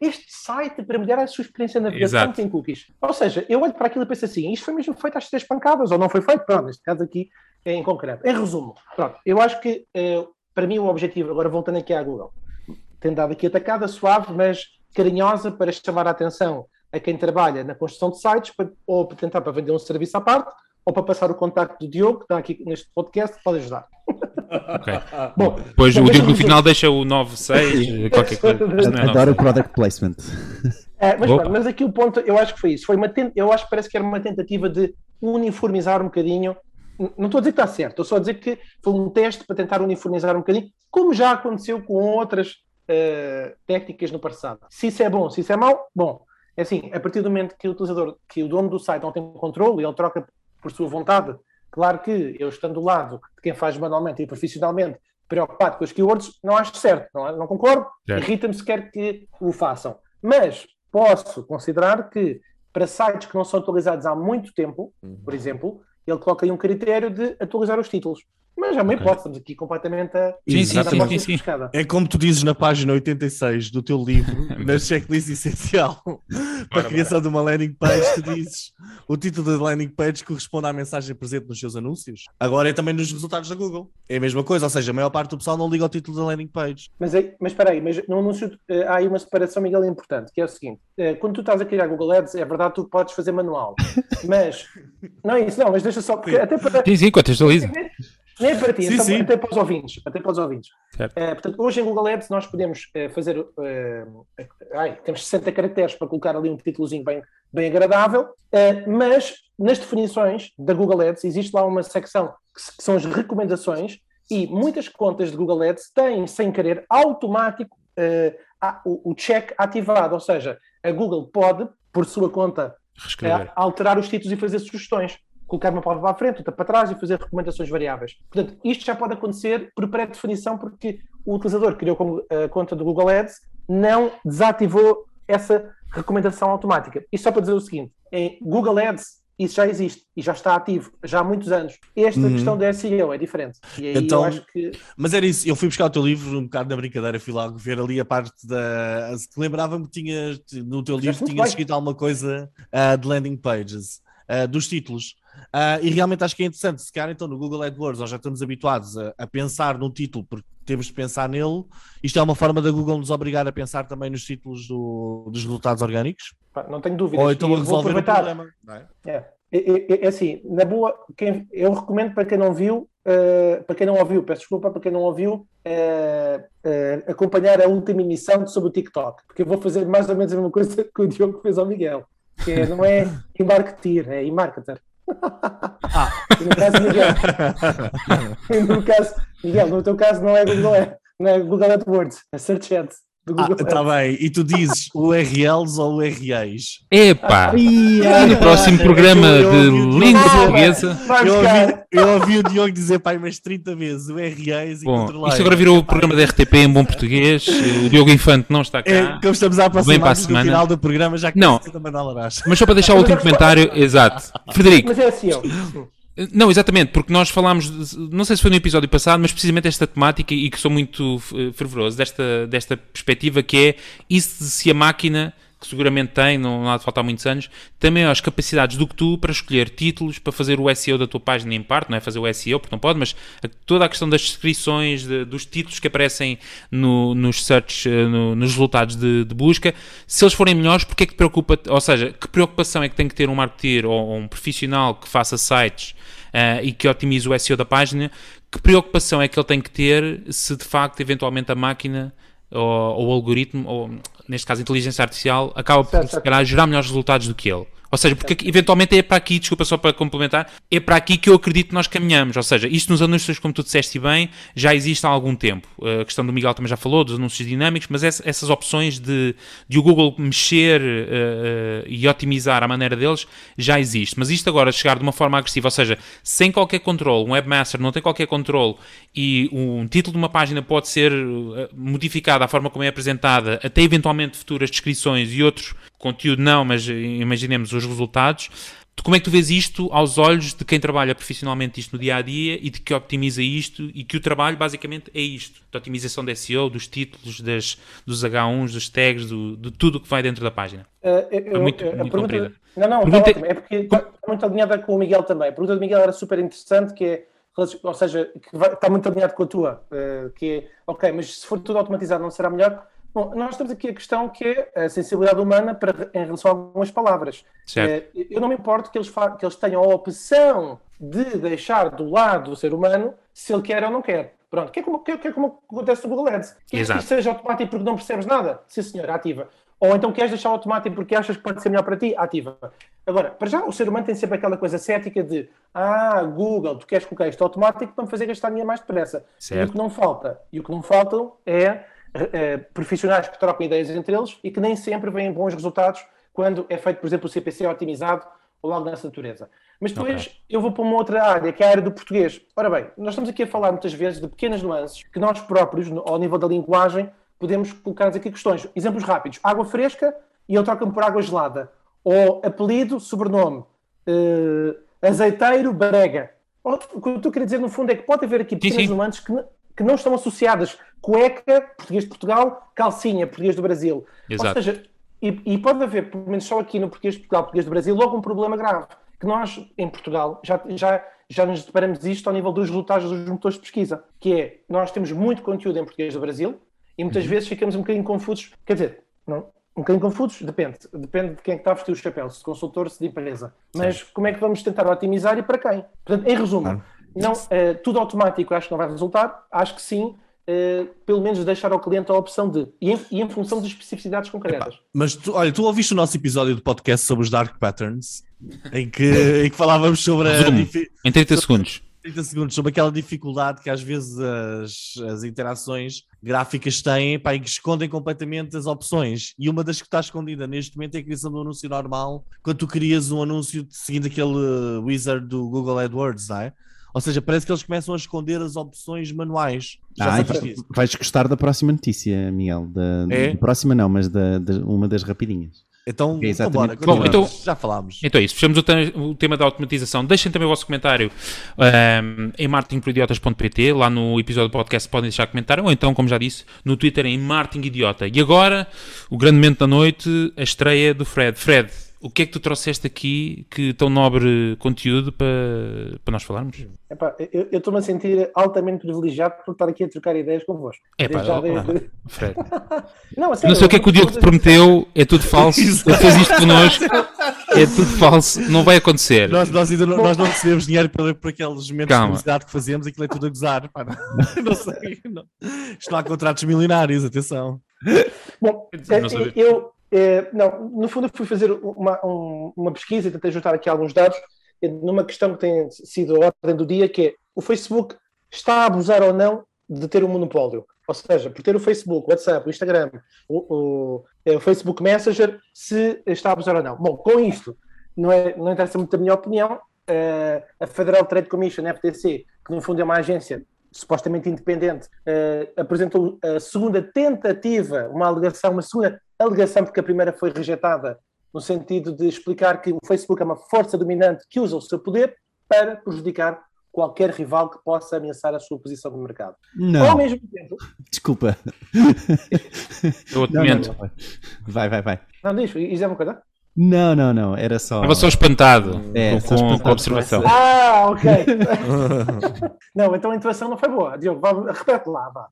Este site para melhorar a sua experiência na navegação tem cookies. Ou seja, eu olho para aquilo e penso assim, isto foi mesmo feito às três pancadas, ou não foi feito, pronto, neste caso aqui é em concreto. Em resumo, pronto, eu acho que eh, para mim o objetivo, agora voltando aqui à Google, tem dado aqui atacada suave, mas carinhosa para chamar a atenção a quem trabalha na construção de sites, para, ou para tentar para vender um serviço à parte, ou para passar o contacto do Diogo, que está aqui neste podcast, pode ajudar. Ok. Bom, depois o Diogo no final deixa o 96, qualquer coisa. Não é Adoro o product placement. É, mas, pronto, mas aqui o ponto, eu acho que foi isso. Foi uma tent... Eu acho que parece que era uma tentativa de uniformizar um bocadinho. Não estou a dizer que está certo, estou só a dizer que foi um teste para tentar uniformizar um bocadinho, como já aconteceu com outras eh, técnicas no passado. Se isso é bom, se isso é mau, bom. É assim, a partir do momento que o utilizador, que o dono do site não tem controle e ele troca por sua vontade, claro que eu estando do lado de quem faz manualmente e profissionalmente, preocupado com as keywords, não acho certo, não, é? não concordo, irrita-me se quer que o façam. Mas posso considerar que para sites que não são atualizados há muito tempo, por exemplo, ele coloca aí um critério de atualizar os títulos. Mas é uma hipótese, estamos aqui completamente a. Sim, sim, sim, sim. É como tu dizes na página 86 do teu livro, na checklist essencial para a criação de uma landing page, tu dizes o título da landing page corresponde à mensagem presente nos seus anúncios. Agora é também nos resultados da Google. É a mesma coisa, ou seja, a maior parte do pessoal não liga ao título da landing page. Mas, aí- mas espera aí, mas no anúncio eh, há aí uma separação, Miguel, importante, que é o seguinte: eh, quando tu estás a criar Google Ads, é verdade, tu podes fazer manual, mas não é isso, não, mas deixa só, porque até para, Sim, sim, contextualiza. Nem para ti, Sim, então, sim. até para os ouvintes. Até para os ouvintes. Eh, portanto, hoje em Google Ads nós podemos eh, fazer. eh, ai, temos 60 caracteres para colocar ali um títulozinho bem, bem agradável, mas nas definições da Google Ads existe lá uma secção que, que são as recomendações e muitas contas de Google Ads têm, sem querer, automático o, o check ativado. Ou seja, a Google pode, por sua conta, alterar os títulos e fazer sugestões. Colocar uma palavra para a frente, outra para trás e fazer recomendações variáveis. Portanto, isto já pode acontecer por pré-definição porque o utilizador que criou a conta do Google Ads não desativou essa recomendação automática. Isto só para dizer o seguinte: em Google Ads isso já existe e já está ativo já há muitos anos. Esta Uhum. questão da SEO é diferente. E aí Então, eu acho que Mas era isso, eu fui buscar o teu livro um bocado na brincadeira, fui lá ver ali a parte da. Lembrava-me que tinhas, no teu livro, tinhas escrito alguma coisa ah, de landing pages, ah, dos títulos. Ah, e realmente acho que é interessante, se calhar então no Google AdWords nós já estamos habituados a, a pensar no título porque temos de pensar nele. Isto é uma forma da Google nos obrigar a pensar também nos títulos do- dos resultados orgânicos. não tenho dúvidas. Ou então a resolver o problema. não é? É, é, é- é assim, na boa, quem, eu recomendo para quem não viu, eh, para quem não ouviu, peço desculpa, para quem não ouviu, eh, acompanhar a última emissão sobre o TikTok, porque eu vou fazer mais ou menos a mesma coisa que o Diogo fez ao Miguel, que é, não é embarketeer, é E no caso, Miguel, no caso, Miguel, no teu caso não é Google, Ad- não é Google AdWords, é Search Ads do Ah, Google tá bem. E tu dizes URLs ou URAs? Epá! E no próximo eu- programa eu de ouvi o língua portuguesa. Eu ouvi, eu ouvi o Diogo dizer pai mais 30 vezes URAs e Bom, controlar. isto agora virou o programa da RTP em bom português. O Diogo Infante não está É, cá. como estamos a Vem para a aproximar do semana. final do programa, já que Não. Mas só para deixar o último comentário, exato. Frederico, Mas é assim, ó. Não, exatamente, porque nós falámos, não sei se foi no episódio passado, mas precisamente esta temática e que sou muito eh, fervoroso desta, desta perspectiva que é isso se a máquina, que seguramente tem, não, há de faltar muitos anos, também as capacidades do que tu para escolher títulos, para fazer o SEO da tua página em parte, não é fazer o SEO porque não pode, mas toda a questão das descrições, de- dos títulos que aparecem no- nos search, eh, no- nos resultados de, de busca, se eles forem melhores, porque é que te preocupa, ou seja, que preocupação é que tem que ter um marketeer ou, ou um profissional que faça sites ah, e que otimize o SEO da página, que preocupação é que ele tem que ter se de facto, eventualmente, a máquina ou, ou o algoritmo, ou neste caso inteligência artificial, acaba por Certo, se certo. calhar gerar melhores resultados do que ele. Ou seja, porque eventualmente é para aqui, desculpa só para complementar, é para aqui que eu acredito que nós caminhamos. Ou seja, isto nos anúncios, como tu disseste bem, já existe há algum tempo. A questão do Miguel também já falou, dos anúncios dinâmicos, mas essa- essas opções de, de o Google mexer uh, uh, e otimizar a maneira deles já existe. Mas isto agora chegar de uma forma agressiva, ou seja, sem qualquer controle, um webmaster não tem qualquer controle e um título de uma página pode ser uh, modificado à forma como é apresentada, até eventualmente futuras descrições e outros conteúdo não, mas uh, imaginemos os resultados. Como é que tu vês isto aos olhos de quem trabalha profissionalmente isto no dia a dia e de que optimiza isto e que o trabalho basicamente é isto: da otimização da SEO, dos títulos, das, dos H1s, dos tags, do, de tudo o que vai dentro da página. Uh, eu- eu- muito- a muito pergunta- comprida. Não, não, Pergunta- ótimo. É porque está muito alinhada com o Miguel também. A pergunta do Miguel era super interessante, que é, ou seja, que vai- está muito alinhado com a tua, uh, que é, ok, mas se for tudo automatizado não será melhor? Bom, nós temos aqui a questão que é a sensibilidade humana para, em relação a algumas palavras. Certo. Eh, Eu não me importo que eles, que eles tenham a opção de deixar do lado do ser humano se ele quer ou não quer. Pronto, que é como, que é, que é como acontece no Google Ads. Queres que seja automático porque não percebes nada? Sim, senhor, ativa. Ou então queres deixar automático porque achas que pode ser melhor para ti? Ativa. Agora, para já, o ser humano tem sempre aquela coisa cética de ah, Google, tu queres colocar isto automático para me fazer gastar dinheiro mais depressa. E Certo. o que não falta, e o que não faltam é, eh, profissionais que trocam ideias entre eles e que nem sempre vêm bons resultados quando é feito, por exemplo, o CPC otimizado ou algo dessa natureza. Mas depois eu vou para uma outra área, que é a área do português. Ora bem, nós estamos aqui a falar muitas vezes de pequenas nuances que nós próprios, ao nível da linguagem, podemos colocar aqui questões. Exemplos rápidos. Água fresca e eu troco-me por água gelada. Ou apelido, sobrenome. Eh, azeiteiro, brega. O que eu estou a dizer, no fundo, é que pode haver aqui pequenas sim. nuances que, que não estão associadas. Cueca, português de Portugal, calcinha, português do Brasil. Exato. Ou seja, e, e pode haver, pelo menos só aqui no português de Portugal, português do Brasil, logo um problema grave. Que nós, em Portugal, já, já, já nos deparamos isto ao nível dos resultados dos motores de pesquisa. Que é, nós temos muito conteúdo em português do Brasil e muitas vezes ficamos um bocadinho confusos. Quer dizer, não, um bocadinho confusos, depende. Depende de quem é que está a vestir o chapéu, se de consultor, se de empresa. Mas como é que vamos tentar otimizar e para quem? Portanto, em resumo, não, eh, tudo automático acho que não vai resultar. Acho que sim, eh, pelo menos deixar ao cliente a opção de. E em, e em função das especificidades concretas. Mas tu, olha, tu ouviste o nosso episódio do podcast sobre os Dark Patterns, em que, em que falávamos sobre a Em 30 segundos. 30 segundos, sobre aquela dificuldade que às vezes as, as interações gráficas têm pá, e que escondem completamente as opções. E uma das que está escondida neste momento é a criação do anúncio normal, quando tu crias um anúncio seguindo aquele wizard do Google AdWords, não é? Ou seja, parece que eles começam a esconder as opções manuais. Já Ah, então vais gostar da próxima notícia, Miguel. Da, É? da próxima não, mas da, da- uma das rapidinhas. Então, É exatamente. então bora, Bom, continuamos. então- já falámos. Então é isso, fechamos o, te- o tema da automatização. Deixem também o vosso comentário ahm, em marketingproidiotas.pt, lá no episódio do podcast podem deixar comentário, ou então, como já disse, no Twitter em Martin Idiota. E agora, o grande momento da noite, a estreia do Fred. Fred, o que é que tu trouxeste aqui, que tão nobre conteúdo para, para nós falarmos? Epá, eu eu estou-me a sentir altamente privilegiado por estar aqui a trocar ideias convosco. É pá, Desde já desde- Fred. Não, a Eu sério, não sei o que é que o Diogo te prometeu, é tudo falso. Ele fez isto connosco, é tudo falso, não vai acontecer. Nós, nós ainda não, nós não recebemos dinheiro por, por aqueles momentos Calma. de publicidade que fazemos, aquilo é tudo a gozar. Pá, não, não sei. Não. Isto não há contratos milionários, atenção. Bom, eh, eu, eh, não, no fundo, fui fazer uma, um- uma pesquisa e tentei juntar aqui alguns dados numa questão que tem sido a ordem do dia, que é o Facebook está a abusar ou não de ter um monopólio? Ou seja, por ter o Facebook, o WhatsApp, o Instagram, o, o, eh, o Facebook Messenger, se está a abusar ou não. Bom, com isto, não, é, não interessa muito a minha opinião, eh, a Federal Trade Commission, a FTC, que no fundo é uma agência supostamente independente, eh, apresentou a segunda tentativa, uma alegação, uma segunda alegação, porque a primeira foi rejeitada, no sentido de explicar que o Facebook é uma força dominante que usa o seu poder para prejudicar qualquer rival que possa ameaçar a sua posição no mercado. Ao Não, mesmo tempo, desculpa. Eu outro Não, não, momento. não. Vai, vai, vai. não diz, isto é uma coisa? Não, não, não. Era só. Estava só espantado É, com, só espantado com a observação. com Ah, ok. não, então a intuação não foi boa. Diogo, vá, repete lá, vá.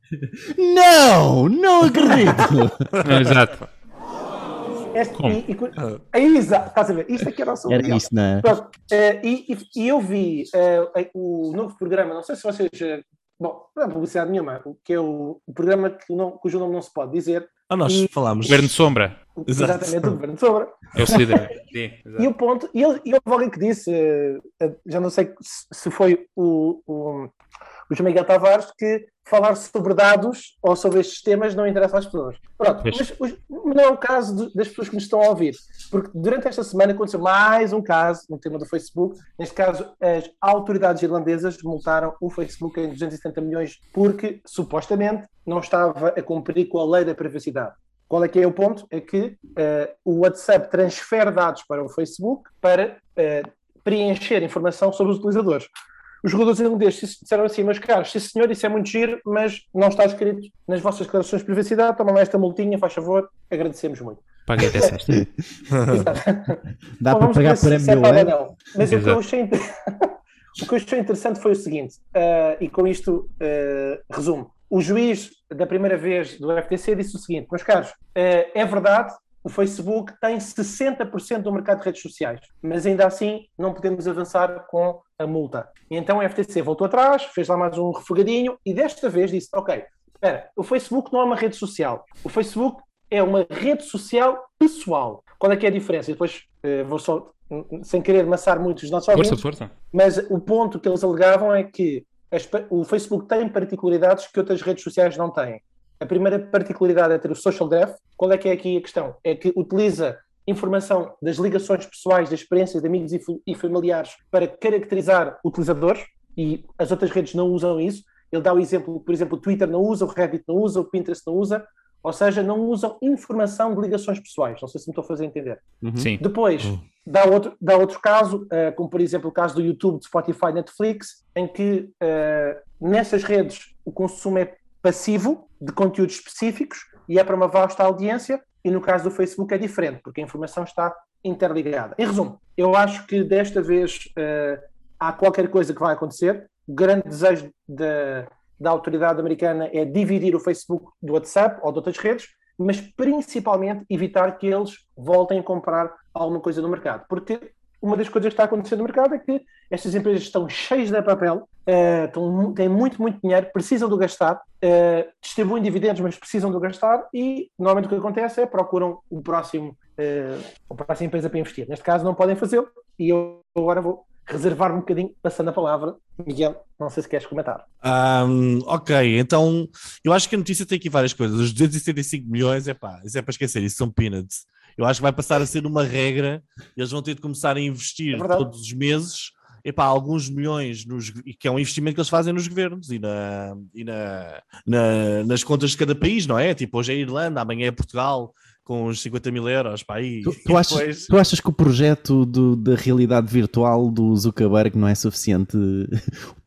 Não, não acredito. Exato. Este, Como? e, e, é exato, estás a ver? Isto aqui era o assunto. Era isso, não é? Pronto, eh, e, e- e eu vi eh, o novo programa, não sei se vocês. eh, bom, não é publicidade nenhuma, que é o, o programa que não- cujo nome não se pode dizer. Ah, nós E- falámos. Governo de Sombra. Exato. Exatamente, o governo de Sobra. É o. Sim, E o ponto, e, ele, e houve alguém que disse, eh, eh, já não sei se foi o, o, o João Miguel Tavares, que falar sobre dados ou sobre estes temas não interessa às pessoas. Pronto, mas os- não é o caso de- das pessoas que nos estão a ouvir, porque durante esta semana aconteceu mais um caso no tema do Facebook. Neste caso, as autoridades irlandesas multaram o Facebook em 270 milhões porque supostamente não estava a cumprir com a lei da privacidade. Qual é que é o ponto? É que eh, o WhatsApp transfere dados para o Facebook para eh, preencher informação sobre os utilizadores. Os jogadores irlandeses disseram assim, meus caros, sim senhor, isso é muito giro, mas não está escrito nas vossas declarações de privacidade, tomam lá esta multinha, faz favor, agradecemos muito. Paguei até sexta. Dá Bom, para pagar por é não. Mas o que, eu achei, o que eu achei interessante foi o seguinte, eh, e com isto eh, resumo. O juiz da primeira vez do FTC disse o seguinte: meus caros, é verdade, o Facebook tem 60% do mercado de redes sociais, mas ainda assim não podemos avançar com a multa. E então o FTC voltou atrás, fez lá mais um refogadinho e desta vez disse: ok, espera, o Facebook não é uma rede social. O Facebook é uma rede social pessoal. Qual é que é a diferença? E depois uh, vou só, sem querer amassar muito os nossos ouvintes, força, força. mas o ponto que eles alegavam é que o Facebook tem particularidades que outras redes sociais não têm. A primeira particularidade é ter o social graph. Qual é que é aqui a questão? É que utiliza informação das ligações pessoais, das experiências de amigos e familiares para caracterizar utilizadores e as outras redes não usam isso. Ele dá o exemplo, por exemplo, o Twitter não usa, o Reddit não usa, o Pinterest não usa, ou seja, não usam informação de ligações pessoais. Não sei se me estou a fazer entender. Uhum. Sim. Depois, uhum. dá, outro, dá outro caso, uh, como por exemplo o caso do YouTube, de Spotify, Netflix, em que uh, nessas redes o consumo é passivo de conteúdos específicos e é para uma vasta audiência, e no caso do Facebook é diferente, porque a informação está interligada. Em resumo, eu acho que desta vez uh, há qualquer coisa que vai acontecer. O grande desejo da, da autoridade americana é dividir o Facebook do WhatsApp ou de outras redes, mas principalmente evitar que eles voltem a comprar alguma coisa no mercado. Porque uma das coisas que está acontecendo no mercado é que estas empresas estão cheias de papel, uh, têm muito, muito dinheiro, precisam do gastar, uh, distribuem dividendos, mas precisam do gastar e normalmente o que acontece é procuram o próximo, uh, a próxima empresa para investir. Neste caso não podem fazê-lo e eu agora vou reservar um bocadinho, passando a palavra. Miguel, não sei se queres comentar. Um, ok, então eu acho que a notícia tem aqui várias coisas. Os 275 milhões, é pá, isso é para esquecer, isso são peanuts. Eu acho que vai passar a ser uma regra, eles vão ter de começar a investir é todos os meses epá, alguns milhões, nos, que é um investimento que eles fazem nos governos e, na, e na, na, nas contas de cada país, não é? Tipo, hoje é Irlanda, amanhã é Portugal, com uns 50 mil euros para aí. Tu, tu, achas, depois... tu achas que o projeto do, da realidade virtual do Zuckerberg não é suficiente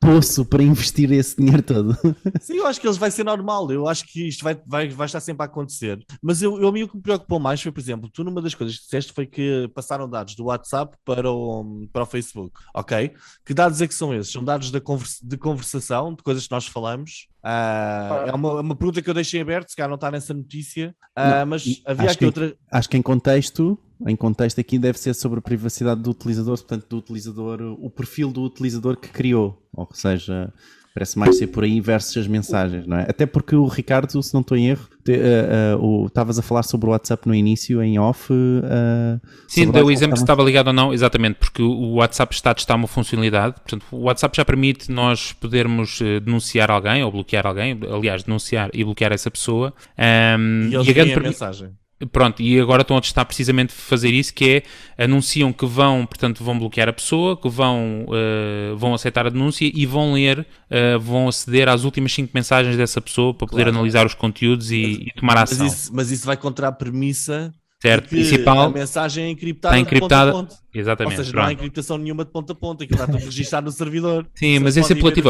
poço para investir esse dinheiro todo? Sim, eu acho que eles vai ser normal. Eu acho que isto vai, vai, vai estar sempre a acontecer. Mas eu, eu, o que me preocupou mais foi, por exemplo, tu numa das coisas que disseste foi que passaram dados do WhatsApp para o, para o Facebook, ok? Que dados é que são esses? São dados de, conversa, de conversação, de coisas que nós falamos, Uh, é uma, uma, pergunta que eu deixei aberta, se calhar não está nessa notícia, uh, mas havia aqui que, outra. Acho que em contexto, em contexto aqui deve ser sobre a privacidade do utilizador, portanto, do utilizador, o perfil do utilizador que criou, ou seja, Parece mais ser por aí versus as mensagens, não é? Até porque o Ricardo, se não estou em erro, estavas uh, uh, a falar sobre o WhatsApp no início, em off. Uh, Sim, deu o exemplo se estava ligado ou não, exatamente, porque o WhatsApp está a testar uma funcionalidade. Portanto, o WhatsApp já permite nós podermos denunciar alguém ou bloquear alguém, aliás, denunciar e bloquear essa pessoa. Um, e eles e a, a mensagem. Pronto, e agora estão a testar precisamente fazer isso, que é, anunciam que vão, portanto, vão bloquear a pessoa, que vão, uh, vão aceitar a denúncia e vão ler, uh, vão aceder às últimas cinco mensagens dessa pessoa para poder claro. analisar os conteúdos e, mas, e tomar ação. Mas isso, mas isso vai contra a premissa certo. principal a mensagem é encriptada, está encriptada a ponta. Exatamente. Ou seja, não há encriptação nenhuma de ponta a ponta, aquilo está tudo registado no servidor. Sim, mas esse é apelativo.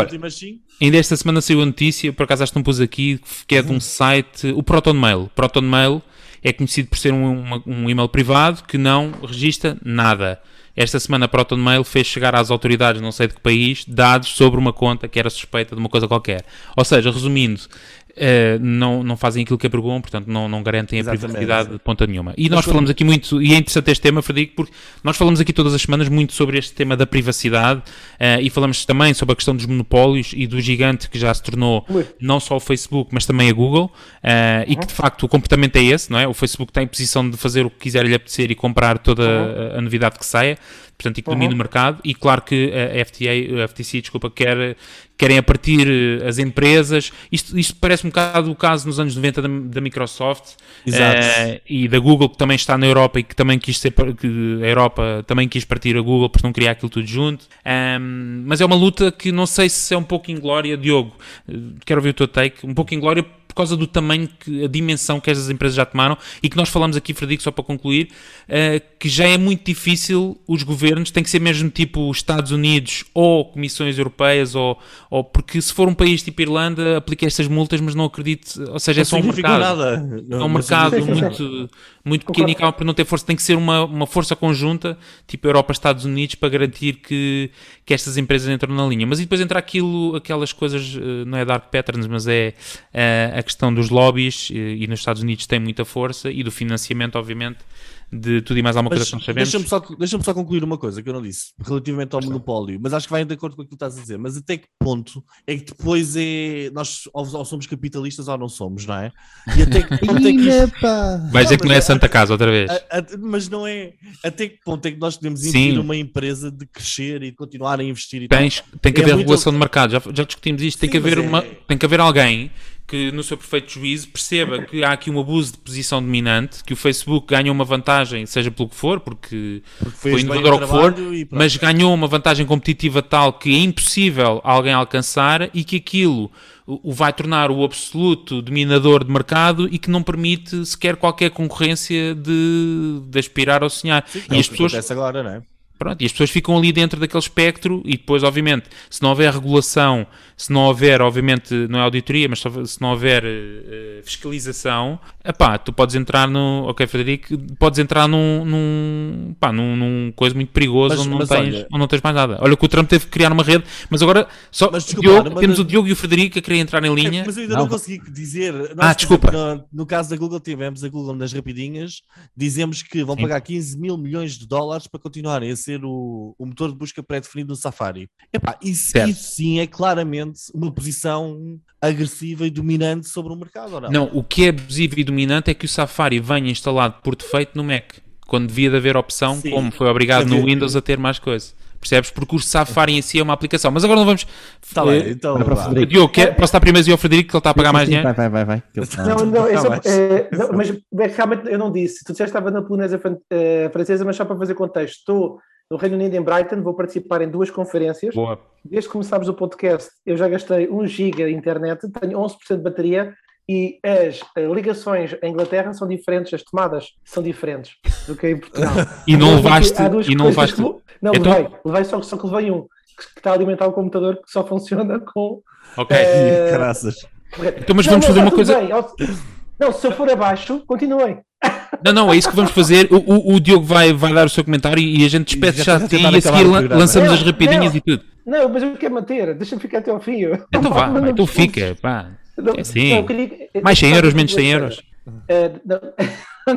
Ainda esta semana saiu a notícia, por acaso acho que não pus aqui, que é de um site, o Proton Mail. É conhecido por ser um, uma, um e-mail privado que não registra nada. Esta semana a ProtonMail fez chegar às autoridades, não sei de que país, dados sobre uma conta que era suspeita de uma coisa qualquer. Ou seja, resumindo, Uh, não, não fazem aquilo que apregam, portanto não, não garantem Exatamente. a privacidade de ponta nenhuma. E nós falamos aqui muito, e é interessante este tema, Frederico, porque nós falamos aqui todas as semanas muito sobre este tema da privacidade uh, e falamos também sobre a questão dos monopólios e do gigante que já se tornou não só o Facebook, mas também a Google, uh, e que de facto o comportamento é esse, não é? O Facebook tem posição de fazer o que quiser lhe apetecer e comprar toda uhum. a, a novidade que saia portanto, e que domina uhum. o mercado, e claro que a FTA, a FTC, desculpa, quer, querem a partir eh, as empresas, isto, isto parece um bocado o caso nos anos 90 da, da Microsoft uh, e da Google, que também está na Europa e que também quis ser, que a Europa também quis partir a Google porque não queria aquilo tudo junto, um, mas é uma luta que não sei se é um pouco inglória, Diogo, eh, quero ouvir o teu take, um pouco inglória por causa do tamanho, que, a dimensão que estas empresas já tomaram e que nós falamos aqui, Frederico, só para concluir, uh, que já é muito difícil os governos, tem que ser mesmo tipo Estados Unidos ou comissões europeias, ou, ou porque se for um país tipo Irlanda, aplica estas multas, mas não acredito, ou seja, é só um mercado. Nada. É um mercado muito, muito pequeno e acaba por não ter força. Tem que ser uma, uma força conjunta, tipo Europa, Estados Unidos, para garantir que, que estas empresas entram na linha. Mas e depois entra aquilo, aquelas coisas, eh, não é dark patterns, mas é uh, a questão dos lobbies, e nos Estados Unidos tem muita força, e do financiamento, obviamente, de tudo e mais alguma coisa que nós sabemos. Deixa-me só, deixa só concluir uma coisa que eu não disse, relativamente ao monopólio, mas acho que vai de acordo com aquilo que estás a dizer. Mas até que ponto é que depois é. Nós ou, ou somos capitalistas ou não somos, não é? E até que ponto é que isto... Dizer que não é Santa Casa outra vez. A, a, mas não é. Até que ponto é que nós podemos impedir uma empresa de crescer e de continuar a investir e Tens, Tem que é haver muito... regulação de mercado, já, já discutimos isto. Tem, Sim, que haver é... uma, tem que haver alguém que no seu perfeito juízo perceba que há aqui um abuso de posição dominante, que o Facebook ganha uma vantagem, seja pelo que for, porque, porque foi inovador ou que for, mas ganhou uma vantagem competitiva tal que é impossível alguém alcançar e que aquilo o vai tornar o absoluto dominador de mercado e que não permite sequer qualquer concorrência de, de aspirar ao sonhar. Sim, e as pessoas agora, não é? Pronto, e as pessoas ficam ali dentro daquele espectro e depois, obviamente, se não houver regulação, se não houver, obviamente, não é auditoria, mas se não houver uh, fiscalização, epá, tu podes entrar no, ok Frederico, podes entrar num, num, pá, num, num coisa muito perigoso mas, onde, não tens, olha, onde não tens mais nada. Olha que o Trump teve que criar uma rede, mas agora só mas, desculpa, Diogo, temos o Diogo e o Frederico a querer entrar em linha. É, mas eu ainda não, não consegui dizer. Nós, ah, desculpa. No, no, caso da Google tivemos a Google nas rapidinhas, dizemos que vão Sim. pagar 15 mil milhões de dólares para continuarem a ser o, o motor de busca pré-definido no Safari. Epá, isso, isso, sim é claramente uma posição agressiva e dominante sobre o mercado, não? Não, o que é abusivo e dominante é que o Safari venha instalado por defeito no Mac, quando devia de haver opção, sim. como foi obrigado no Windows a ter mais coisas. Percebes? Porque o Safari em si é uma aplicação. Mas agora não vamos. Tá bem, então. Para Diogo, quer, posso dar primeiro ao Frederico, que ele está a pagar mais dinheiro? Vai, vai, vai. Não, não, é só, é, não, mas realmente eu não disse. Tu já estava na Polinésia eh, Francesa, mas só para fazer contexto. Estou no Reino Unido, em Brighton, vou participar em duas conferências. Boa. Desde que começámos o podcast, eu já gastei 1 giga de internet, tenho 11% de bateria e as eh, ligações em Inglaterra são diferentes, as tomadas são diferentes do que em Portugal. e não levaste. E não levaste. Não, então... levei, levei só, só que levei um que está a alimentar o computador que só funciona com. Ok, é... graças. Então, mas vamos não, fazer uma coisa. Bem. Não, se eu for abaixo, continuem. Não, não, é isso que vamos fazer. O, o, o Diogo vai, vai dar o seu comentário e a gente despede já de ti e a seguir lançamos não, as rapidinhas não, e tudo. Não, mas eu quero manter, deixa-me ficar até ao fim. Então vá, vai, então fica, pá. É assim. Queria, mais 100 euros, menos 100 euros. Uh, não,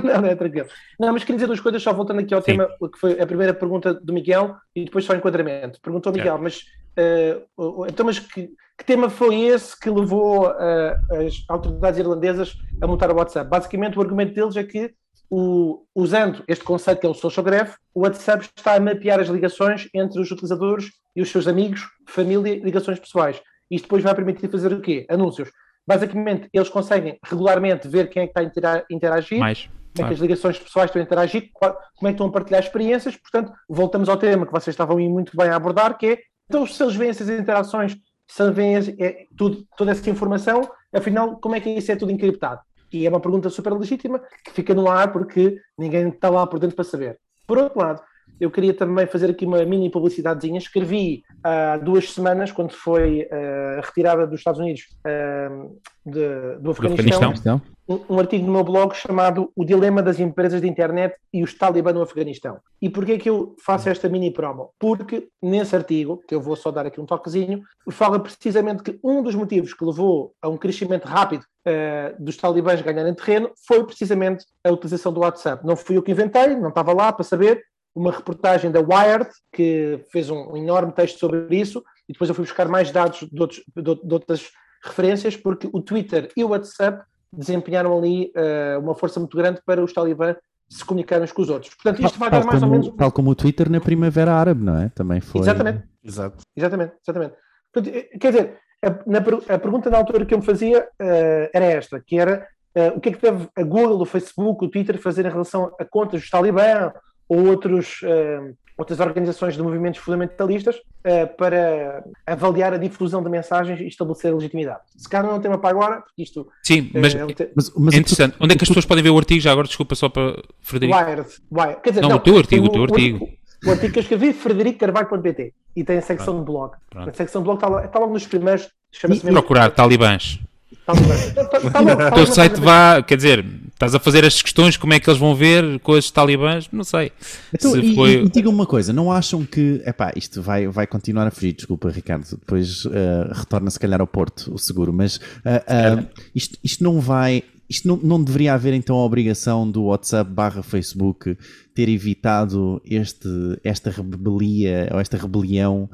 não, não, é tranquilo. Não, mas queria dizer duas coisas, só voltando aqui ao Sim. tema, que foi a primeira pergunta do Miguel e depois só o enquadramento. Perguntou Miguel, é. mas, uh, então, mas que, que, tema foi esse que levou uh, as autoridades irlandesas a montar o WhatsApp? Basicamente, o argumento deles é que, o, usando este conceito que é o social graph, o WhatsApp está a mapear as ligações entre os utilizadores e os seus amigos, família ligações pessoais. Isto depois vai permitir fazer o quê? Anúncios. Basicamente, eles conseguem regularmente ver quem é que está a interagir, Mais. como é que as ligações pessoais estão a interagir, como é que estão a partilhar experiências. Portanto, voltamos ao tema que vocês estavam muito bem a abordar, que é, então, se eles veem essas interações, se veem é, tudo, toda essa informação, afinal, como é que isso é tudo encriptado? E é uma pergunta super legítima, que fica no ar porque ninguém está lá por dentro para saber. Por outro lado, eu queria também fazer aqui uma mini publicidadezinha. Escrevi há duas semanas, quando foi uh, a retirada dos Estados Unidos uh, de, do Afeganistão, Afeganistão. Um, um, artigo no meu blog chamado O Dilema das Empresas de Internet e os Talibã no Afeganistão. E porquê que eu faço esta mini promo? Porque nesse artigo, que eu vou só dar aqui um toquezinho, fala precisamente que um dos motivos que levou a um crescimento rápido uh, dos talibãs ganharem terreno foi precisamente a utilização do WhatsApp. Não fui eu que inventei, não estava lá para saber, uma reportagem da Wired, que fez um, enorme texto sobre isso, e depois eu fui buscar mais dados de, outros, de, de outras referências, porque o Twitter e o WhatsApp desempenharam ali uh, uma força muito grande para os talibãs se comunicarem uns com os outros. Portanto, isto vai dar mais como, ou menos. Tal como o Twitter na Primavera Árabe, não é? Também foi. Exatamente. Exato. Exatamente, exatamente. Portanto, eh, quer dizer, a, na, a, pergunta na altura que eu me fazia uh, era esta, que era uh, o que é que deve a Google, o Facebook, o Twitter fazer em relação a contas dos talibã ou outros uh, outras organizações de movimentos fundamentalistas uh, para avaliar a difusão de mensagens e estabelecer a legitimidade. Se calhar não é um tema para agora, porque isto. Sim, mas, é, mas, mas é interessante. Onde é que as pessoas podem ver o artigo? Já agora, desculpa, só para Frederico. Wired. Wired. Quer dizer, não, não, o teu artigo, o, teu artigo. O, o, artigo que eu escrevi, fredericocarvalho.pt e tem a secção Pronto. de blog. Pronto. A secção de blog está, está logo nos primeiros. Chama-se Procurar talibãs. O teu site vá, quer dizer, estás a fazer as questões, como é que eles vão ver com os talibãs? Não sei. Então, e, foi... e, e diga uma coisa, não acham que, epá, isto vai, vai continuar a fugir, desculpa Ricardo, depois uh, retorna se calhar ao Porto, o seguro, mas uh, uh, isto, isto não vai, isto não, não deveria haver então a obrigação do WhatsApp barra Facebook ter evitado este, esta rebelia ou esta rebelião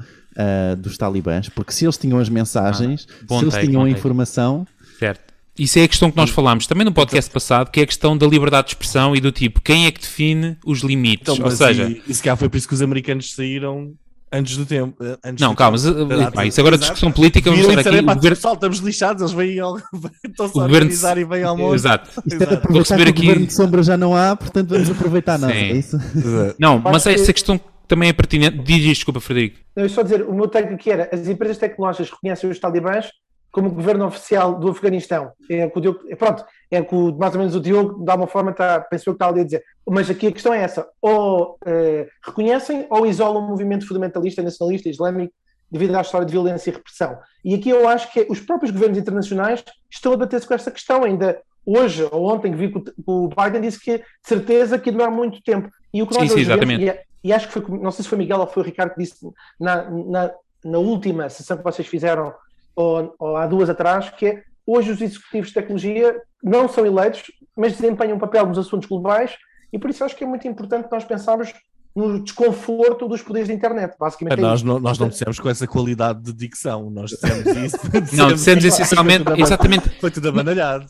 dos talibãs? Porque se eles tinham as mensagens, ah, se eles tinham a informação, Certo. Isso é a questão que nós falámos também no podcast passado, que é a questão da liberdade de expressão e do tipo, quem é que define os limites? Então, Ou seja, e, e se calhar foi por isso que os americanos saíram antes do tempo. Eh, antes não, do calma, tempo. Mas, ah, isso agora é discussão política, vamos estar aqui. O governo... estamos lixados, eles vêm ao... estão-se a organizar e vêm ao mundo. Exato. É para aproveitar que o governo de sombra já não há, portanto vamos aproveitar nós, é isso? Não, mas essa questão também é pertinente. Diz desculpa, Frederico. Não, eu só dizer, o meu take aqui era, as empresas tecnológicas reconhecem os talibãs como governo oficial do Afeganistão. É o Diogo, é, pronto, é que o, mais ou menos o Diogo, de alguma forma, está, pensou que está ali a dizer. Mas aqui a questão é essa: ou eh, reconhecem ou isolam o movimento fundamentalista, nacionalista, islâmico, devido à história de violência e repressão. E aqui eu acho que os próprios governos internacionais estão a bater-se com esta questão. Ainda hoje ou ontem que vi que o Biden disse que de certeza que demora muito tempo. E o que nós sim, sim, exatamente. E, e, acho que foi, não sei se foi Miguel ou foi o Ricardo que disse na, na, na última sessão que vocês fizeram ou, ou há duas atrás, que é hoje os executivos de tecnologia não são eleitos, mas desempenham um papel nos assuntos globais e por isso acho que é muito importante nós pensarmos no desconforto dos poderes da internet, basicamente. É nós, não, nós não dissemos com essa qualidade de dicção, nós dissemos isso. Dissemos não, dissemos essencialmente, exatamente. Foi tudo abanalhado.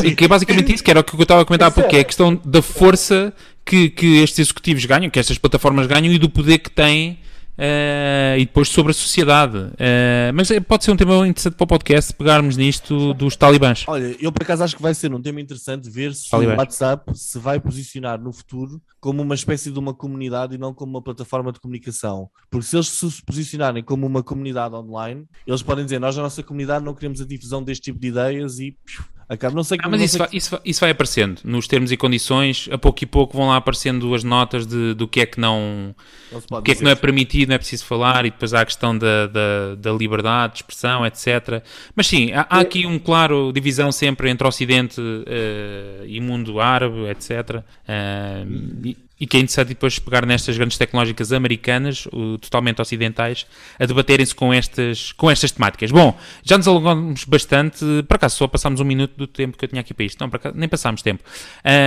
Que, que é basicamente isso, que era o que eu estava a comentar há pouco, é a questão da força que, que estes executivos ganham, que estas plataformas ganham e do poder que têm Uh, e depois sobre a sociedade. Uh, mas é, pode ser um tema interessante para o podcast pegarmos nisto dos talibãs. Olha, eu por acaso acho que vai ser um tema interessante ver se talibãs. o WhatsApp se vai posicionar no futuro como uma espécie de uma comunidade e não como uma plataforma de comunicação. Porque se eles se posicionarem como uma comunidade online, eles podem dizer: Nós, na nossa comunidade, não queremos a difusão deste tipo de ideias e acaba. Não sei ah, mas isso, vai, isso, vai, isso, vai, aparecendo nos termos e condições, a pouco e pouco vão lá aparecendo as notas de, do que é que não, o que é que não é permitido, não é preciso falar, e depois há a questão da, da, da liberdade de expressão, etc. Mas sim, há, há aqui um claro divisão sempre entre Ocidente uh, e mundo árabe, etc. Uh, e que é interessante depois pegar nestas grandes tecnológicas americanas, totalmente ocidentais, a debaterem-se com estas, com estas temáticas. Bom, já nos alongamos bastante, por acaso só passámos um minuto do tempo que eu tinha aqui para isto, não, acaso, nem passámos tempo.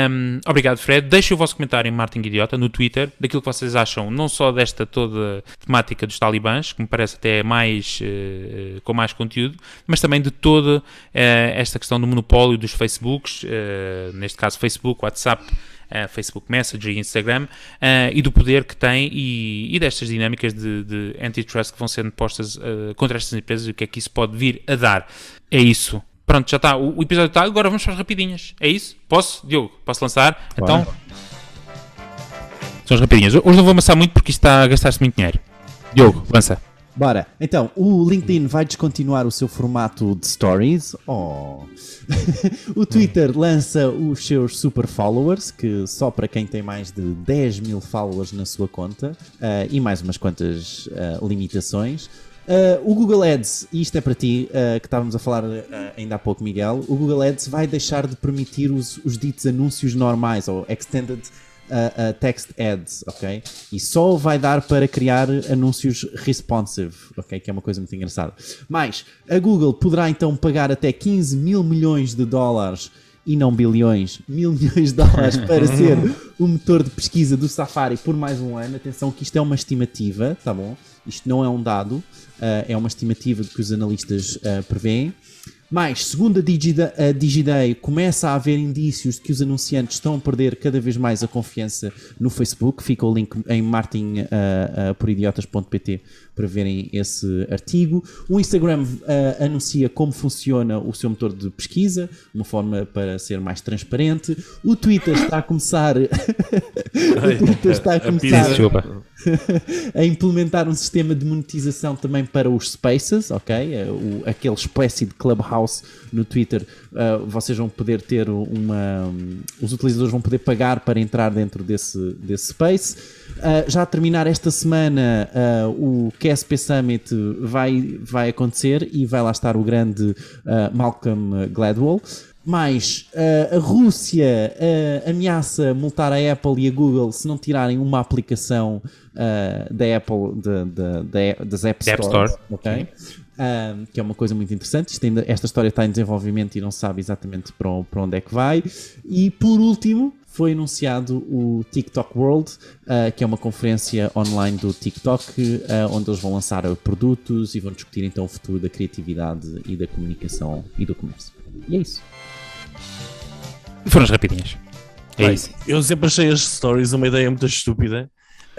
Um, obrigado, Fred. Deixem o vosso comentário em Martin Idiota, no Twitter, daquilo que vocês acham, não só desta toda temática dos talibãs, que me parece até mais, uh, com mais conteúdo, mas também de toda uh, esta questão do monopólio dos Facebooks, uh, neste caso Facebook, WhatsApp, uh, Facebook Messenger e Instagram, uh, e do poder que tem e, e destas dinâmicas de, de, antitrust que vão sendo postas uh, contra estas empresas e o que é que isso pode vir a dar. É isso. Pronto, já está. O, o episódio está. Agora vamos para as rapidinhas. É isso? Posso, Diogo? Posso lançar? Então. São as rapidinhas. Hoje não vou amassar muito porque isto está a gastar-se muito dinheiro. Diogo, lança. Bora. Então, o LinkedIn vai descontinuar o seu formato de stories. Oh. o Twitter lança os seus super followers, que só para quem tem mais de 10 mil followers na sua conta, uh, e mais umas quantas uh, limitações. Uh, o Google Ads, e isto é para ti, uh, que estávamos a falar uh, ainda há pouco, Miguel, o Google Ads vai deixar de permitir os, os ditos anúncios normais, ou Extended uh, uh, text ads, ok? E só vai dar para criar anúncios responsive, ok? Que é uma coisa muito engraçada. Mas a Google poderá então pagar até 15 mil milhões de dólares e não bilhões, mil milhões de dólares para ser o motor de pesquisa do Safari por mais um ano. Atenção que isto é uma estimativa, tá bom? Isto não é um dado, uh, é uma estimativa que os analistas uh, preveem. Mas, segundo a, Digida, a Digiday, começa a haver indícios de que os anunciantes estão a perder cada vez mais a confiança no Facebook. Fica o link em martinporidiotas.pt uh, uh, para verem esse artigo. O Instagram uh, anuncia como funciona o seu motor de pesquisa, uma forma para ser mais transparente. O Twitter está a começar. o Twitter está a começar. a implementar um sistema de monetização também para os Spaces, ok? O, aquele espécie de Clubhouse no Twitter, uh, vocês vão poder ter uma. Um, os utilizadores vão poder pagar para entrar dentro desse, desse Space. Uh, já a terminar esta semana, uh, o KSP Summit vai, vai acontecer e vai lá estar o grande Malcolm Gladwell. Mais uh, a Rússia uh, ameaça multar a Apple e a Google se não tirarem uma aplicação uh, da Apple de, de, de, das App Stores, App Store. Okay? que é uma coisa muito interessante. Ainda, esta história está em desenvolvimento e não sabe exatamente para, para onde é que vai. E por último, foi anunciado o TikTok World, uh, que é uma conferência online do TikTok, uh, onde eles vão lançar produtos e vão discutir então o futuro da criatividade e da comunicação e do comércio. E é isso. Foram as rapidinhas. É Bem, isso. Eu sempre achei as stories uma ideia muito estúpida.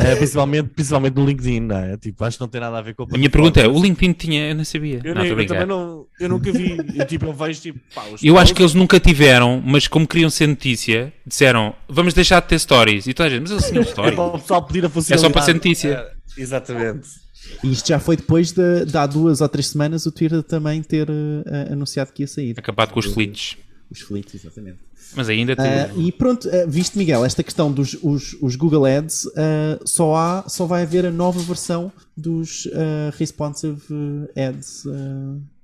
Uh, principalmente, principalmente no LinkedIn, não é? Tipo, acho que não tem nada a ver com a minha pergunta é: o LinkedIn tinha, eu não sabia. Eu, não, nem, eu também não, eu nunca vi. eu, tipo, eu vejo tipo. Pá, eu acho que eles nunca tiveram, mas como queriam ser notícia, disseram vamos deixar de ter stories. E toda a gente, mas eles tinham stories. é para o pessoal pedir a funcionalidade. É só para ser notícia. É, exatamente. E isto já foi depois de, de há duas ou três semanas o Twitter também ter uh, anunciado que ia sair. Acabado com os fleets. Os fleets, exatamente. Mas ainda tem... uh, E pronto, uh, viste Miguel, esta questão dos os, os Google Ads, uh, só, há, só vai haver a nova versão dos Responsive Ads.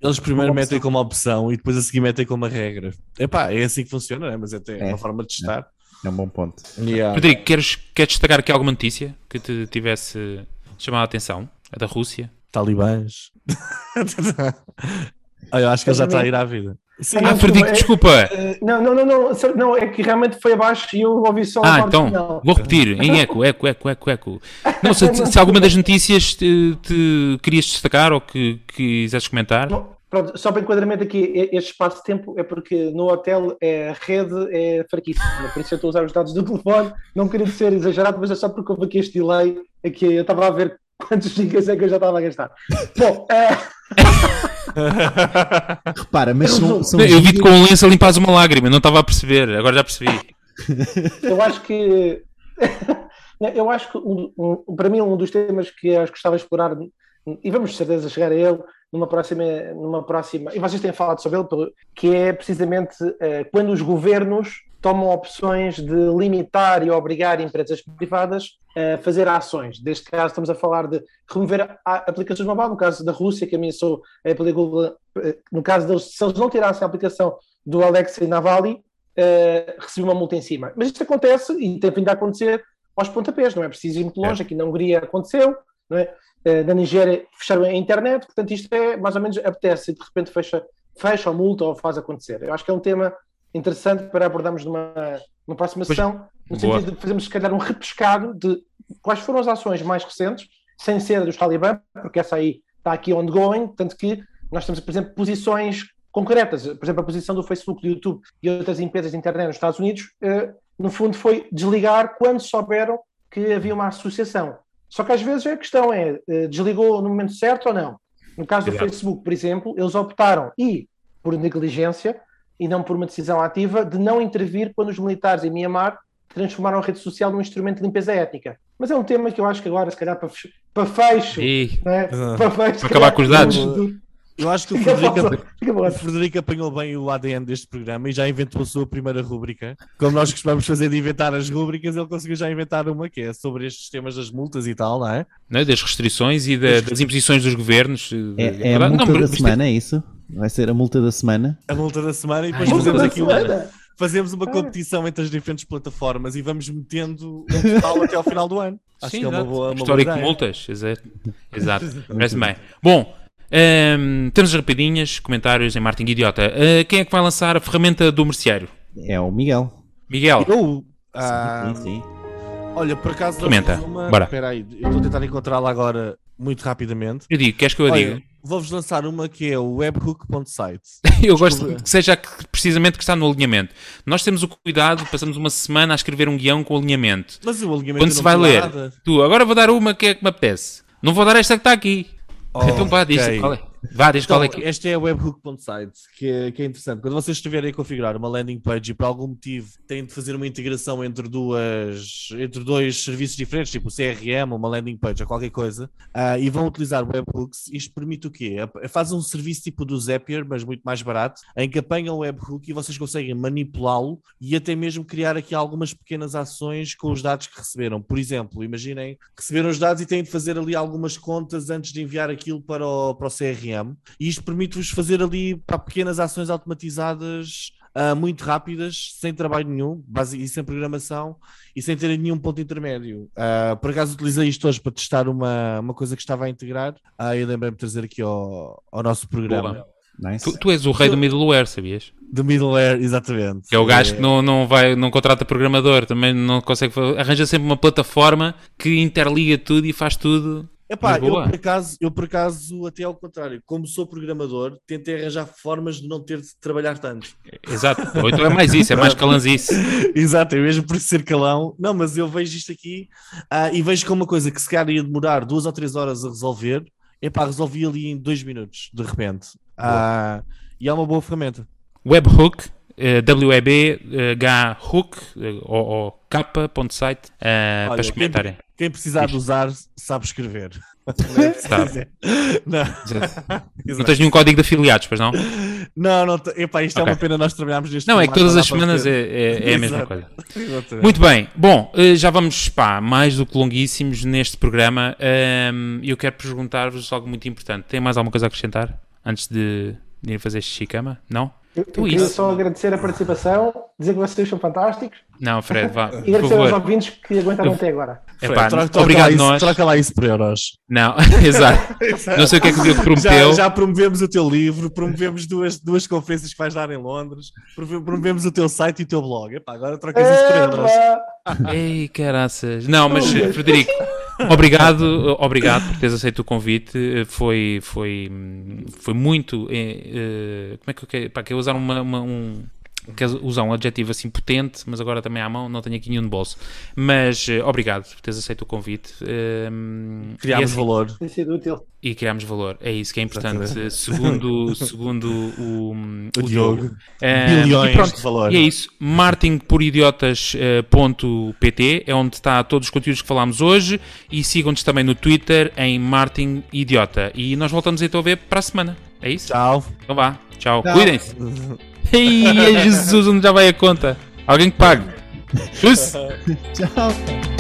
Eles primeiro como metem como opção e depois a seguir metem como regra. Epá, é assim que funciona, né? mas é até é. uma forma de testar. É, é um bom ponto. Yeah. Rodrigo, queres, queres destacar aqui alguma notícia que te tivesse chamado a atenção? A da Rússia? Talibãs. Eu acho que ele já está a ir à vida. Sim, ah, Frederico, desculpa. É, não, não, não, não, não, é que realmente foi abaixo e eu ouvi só Ah, então, final. vou repetir, em eco, eco, eco, eco, eco. Não, se, se alguma das notícias te, te querias destacar ou que quisesses comentar. Não, pronto, só para enquadramento aqui, este espaço de tempo é porque no hotel é, a rede é fraquíssima, por isso eu estou a usar os dados do telefone, não queria ser exagerado, mas é só porque houve aqui este delay, aqui eu estava a ver quantos gigas é que eu já estava a gastar. Bom, é... Repara, mas são, são Eu vi-te com um lenço a limpar uma lágrima, não estava a perceber, agora já percebi. Eu acho que. Eu acho que, um, um, para mim, um dos temas que eu gostava de explorar, e vamos de certeza chegar a ele numa próxima, numa próxima e vocês têm falado sobre ele, que é precisamente uh, quando os governos tomam opções de limitar e obrigar empresas privadas a fazer ações. Neste caso, estamos a falar de remover aplicações mobile, no caso da Rússia, que ameaçou a Google, eh, no caso deles, se eles não tirassem a aplicação do Alexei Navalny, uh, recebeu uma multa em cima. Mas isto acontece e tem vindo a acontecer aos pontapés, não é preciso ir muito longe, é. aqui na Hungria aconteceu, não é? Uh, na Nigéria fecharam a internet, portanto isto é mais ou menos apetece e de repente fecha, fecha ou multa ou faz acontecer. Eu acho que é um tema interessante para abordarmos numa, numa próxima sessão, no boa. sentido de fazermos, se calhar, um repescado de quais foram as ações mais recentes, sem ser dos Talibã, porque essa aí está aqui ongoing, tanto que nós temos, por exemplo, posições concretas. Por exemplo, a posição do Facebook, do YouTube e outras empresas de internet nos Estados Unidos, eh, no fundo, foi desligar quando souberam que havia uma associação. Só que às vezes a questão é, eh, desligou no momento certo ou não? No caso do Exato. Facebook, por exemplo, eles optaram, e por negligência, e não por uma decisão ativa de não intervir quando os militares em Mianmar transformaram a rede social num instrumento de limpeza étnica. Mas é um tema que eu acho que agora, se calhar, para, fecho, para fecho, e... né? para, fecho para acabar com os dados. Eu acho que o Frederico, o Frederico apanhou bem o ADN deste programa e já inventou a sua primeira rúbrica. Como nós costumamos fazer de inventar as rúbricas, ele conseguiu já inventar uma que é sobre estes temas das multas e tal, não é? Não, das restrições e da, das imposições dos governos. É, é a multa não, da semana, é isso? Vai ser a multa da semana? A multa da semana e depois Ai, fazemos aqui uma, fazemos uma competição entre as diferentes plataformas e vamos metendo um total até ao final do ano. Acho Sim, que é uma boa. Uma Histórico boa de multas, exato. exato. Parece bem. Bom, um, ehm, temos as rapidinhas, comentários em Martin Idiota. Uh, quem é que vai lançar a ferramenta do merceário? É o Miguel. Miguel. Eu? Ah, sim, sim. Olha, por acaso. Comenta. Uma... Bora. Espera aí, eu estou a tentar encontrá-la agora muito rapidamente. Eu digo, queres que eu a diga? Vou-vos lançar uma que é o webhook.site. eu gosto que seja precisamente que está no alinhamento. Nós temos o cuidado, passamos uma semana a escrever um guião com alinhamento. Mas o alinhamento Quando se vai ler, nada. tu, agora vou dar uma que é que me apetece. Não vou dar esta que está aqui. Oh, então pá, diz qual é. Vá, diz Então, qual é que. Esta é a webhook.site, que é, que é interessante. Quando vocês estiverem a configurar uma landing page e por algum motivo têm de fazer uma integração entre duas entre dois serviços diferentes, tipo o CRM, uma landing page ou qualquer coisa, ah, e vão utilizar webhooks, isto permite o quê? É- Faz um serviço tipo do Zapier, mas muito mais barato, em que apanham o webhook e vocês conseguem manipulá-lo e até mesmo criar aqui algumas pequenas ações com os dados que receberam. Por exemplo, imaginem, receberam os dados e têm de fazer ali algumas contas antes de enviar aquilo para o, para o CRM. E isto permite-vos fazer ali pá, pequenas ações automatizadas ah, muito rápidas, sem trabalho nenhum, base, e sem programação e sem ter nenhum ponto intermédio. Ah, por acaso utilizei isto hoje para testar uma, uma coisa que estava a integrar. Ah, e lembrei-me de trazer aqui ao, ao nosso programa. Boa. Nice. Tu, tu és o rei do middleware, sabias? Do middleware, exatamente. Que é o gajo que não, não, vai, não contrata programador, também não consegue. Arranja sempre uma plataforma que interliga tudo e faz tudo. Epá, eu por, acaso, eu por acaso, até ao contrário, como sou programador, tentei arranjar formas de não ter de trabalhar tanto. Exato. Ou então é mais isso, é mais calanzice. Exato, é mesmo por ser calão. Não, mas eu vejo isto aqui ah, e vejo como uma coisa que se calhar ia demorar duas ou três horas a resolver, epá, resolvi ali em dois minutos, de repente. Ah, e é uma boa ferramenta. Webhook, W-E-B-H-Hook, eh, ou, ou K.site, Olha, para experimentarem. Quem precisar Diz. de usar, sabe escrever. Sabe. Não. Não tens nenhum código de afiliados, pois não? Não, não, epá, isto Ok. é uma pena nós trabalharmos neste Não, é que todas as semanas é, é- é a mesma coisa. Exatamente. Muito bem. Bom, eh, já vamos, pá, mais do que longuíssimos neste programa. Ehm, Eu quero perguntar-vos algo muito importante. Tem mais alguma coisa a acrescentar antes de de ir fazer xixi cama? Não? Eu, eu queria isso. só agradecer a participação, dizer que vocês são fantásticos Não, Fred, vá, e agradecer aos ouvintes que aguentaram Eu- até agora. Troca- troca obrigado lá isso, nós. Troca lá isso por euros. Não, exato. Não sei o que é que o Diogo prometeu. Já, já promovemos o teu livro, promovemos duas, duas conferências que vais dar em Londres, promove- promovemos o teu site e o teu blog. Epá, agora trocas isso por euros. Ei, caraças. Não, mas Frederico, obrigado, obrigado por teres aceito o convite. Foi, foi, foi muito. eh, eh, como é que eu quero. Pá, quero usar uma, uma- um. Quero usar um adjetivo assim potente, mas agora também à mão, não tenho aqui nenhum no bolso. Mas eh, obrigado por teres aceito o convite. Hum, e Criámos assim- valor. Tem sido útil. e criámos valor. É isso que é importante. Exatamente. Segundo, segundo o, O Diogo. Eh, Bilhões e pronto, de valor. E é isso. martingporidiotas.pt é onde está todos os conteúdos que falámos hoje e sigam-nos também no Twitter em Martin Idiota. E nós voltamos então a ver para a semana. É isso? Tchau. Então vá. Tchau. Tchau. Cuidem-se. Ei, Jesus, onde já vai a conta? Alguém que pague. Tchau. Tchau.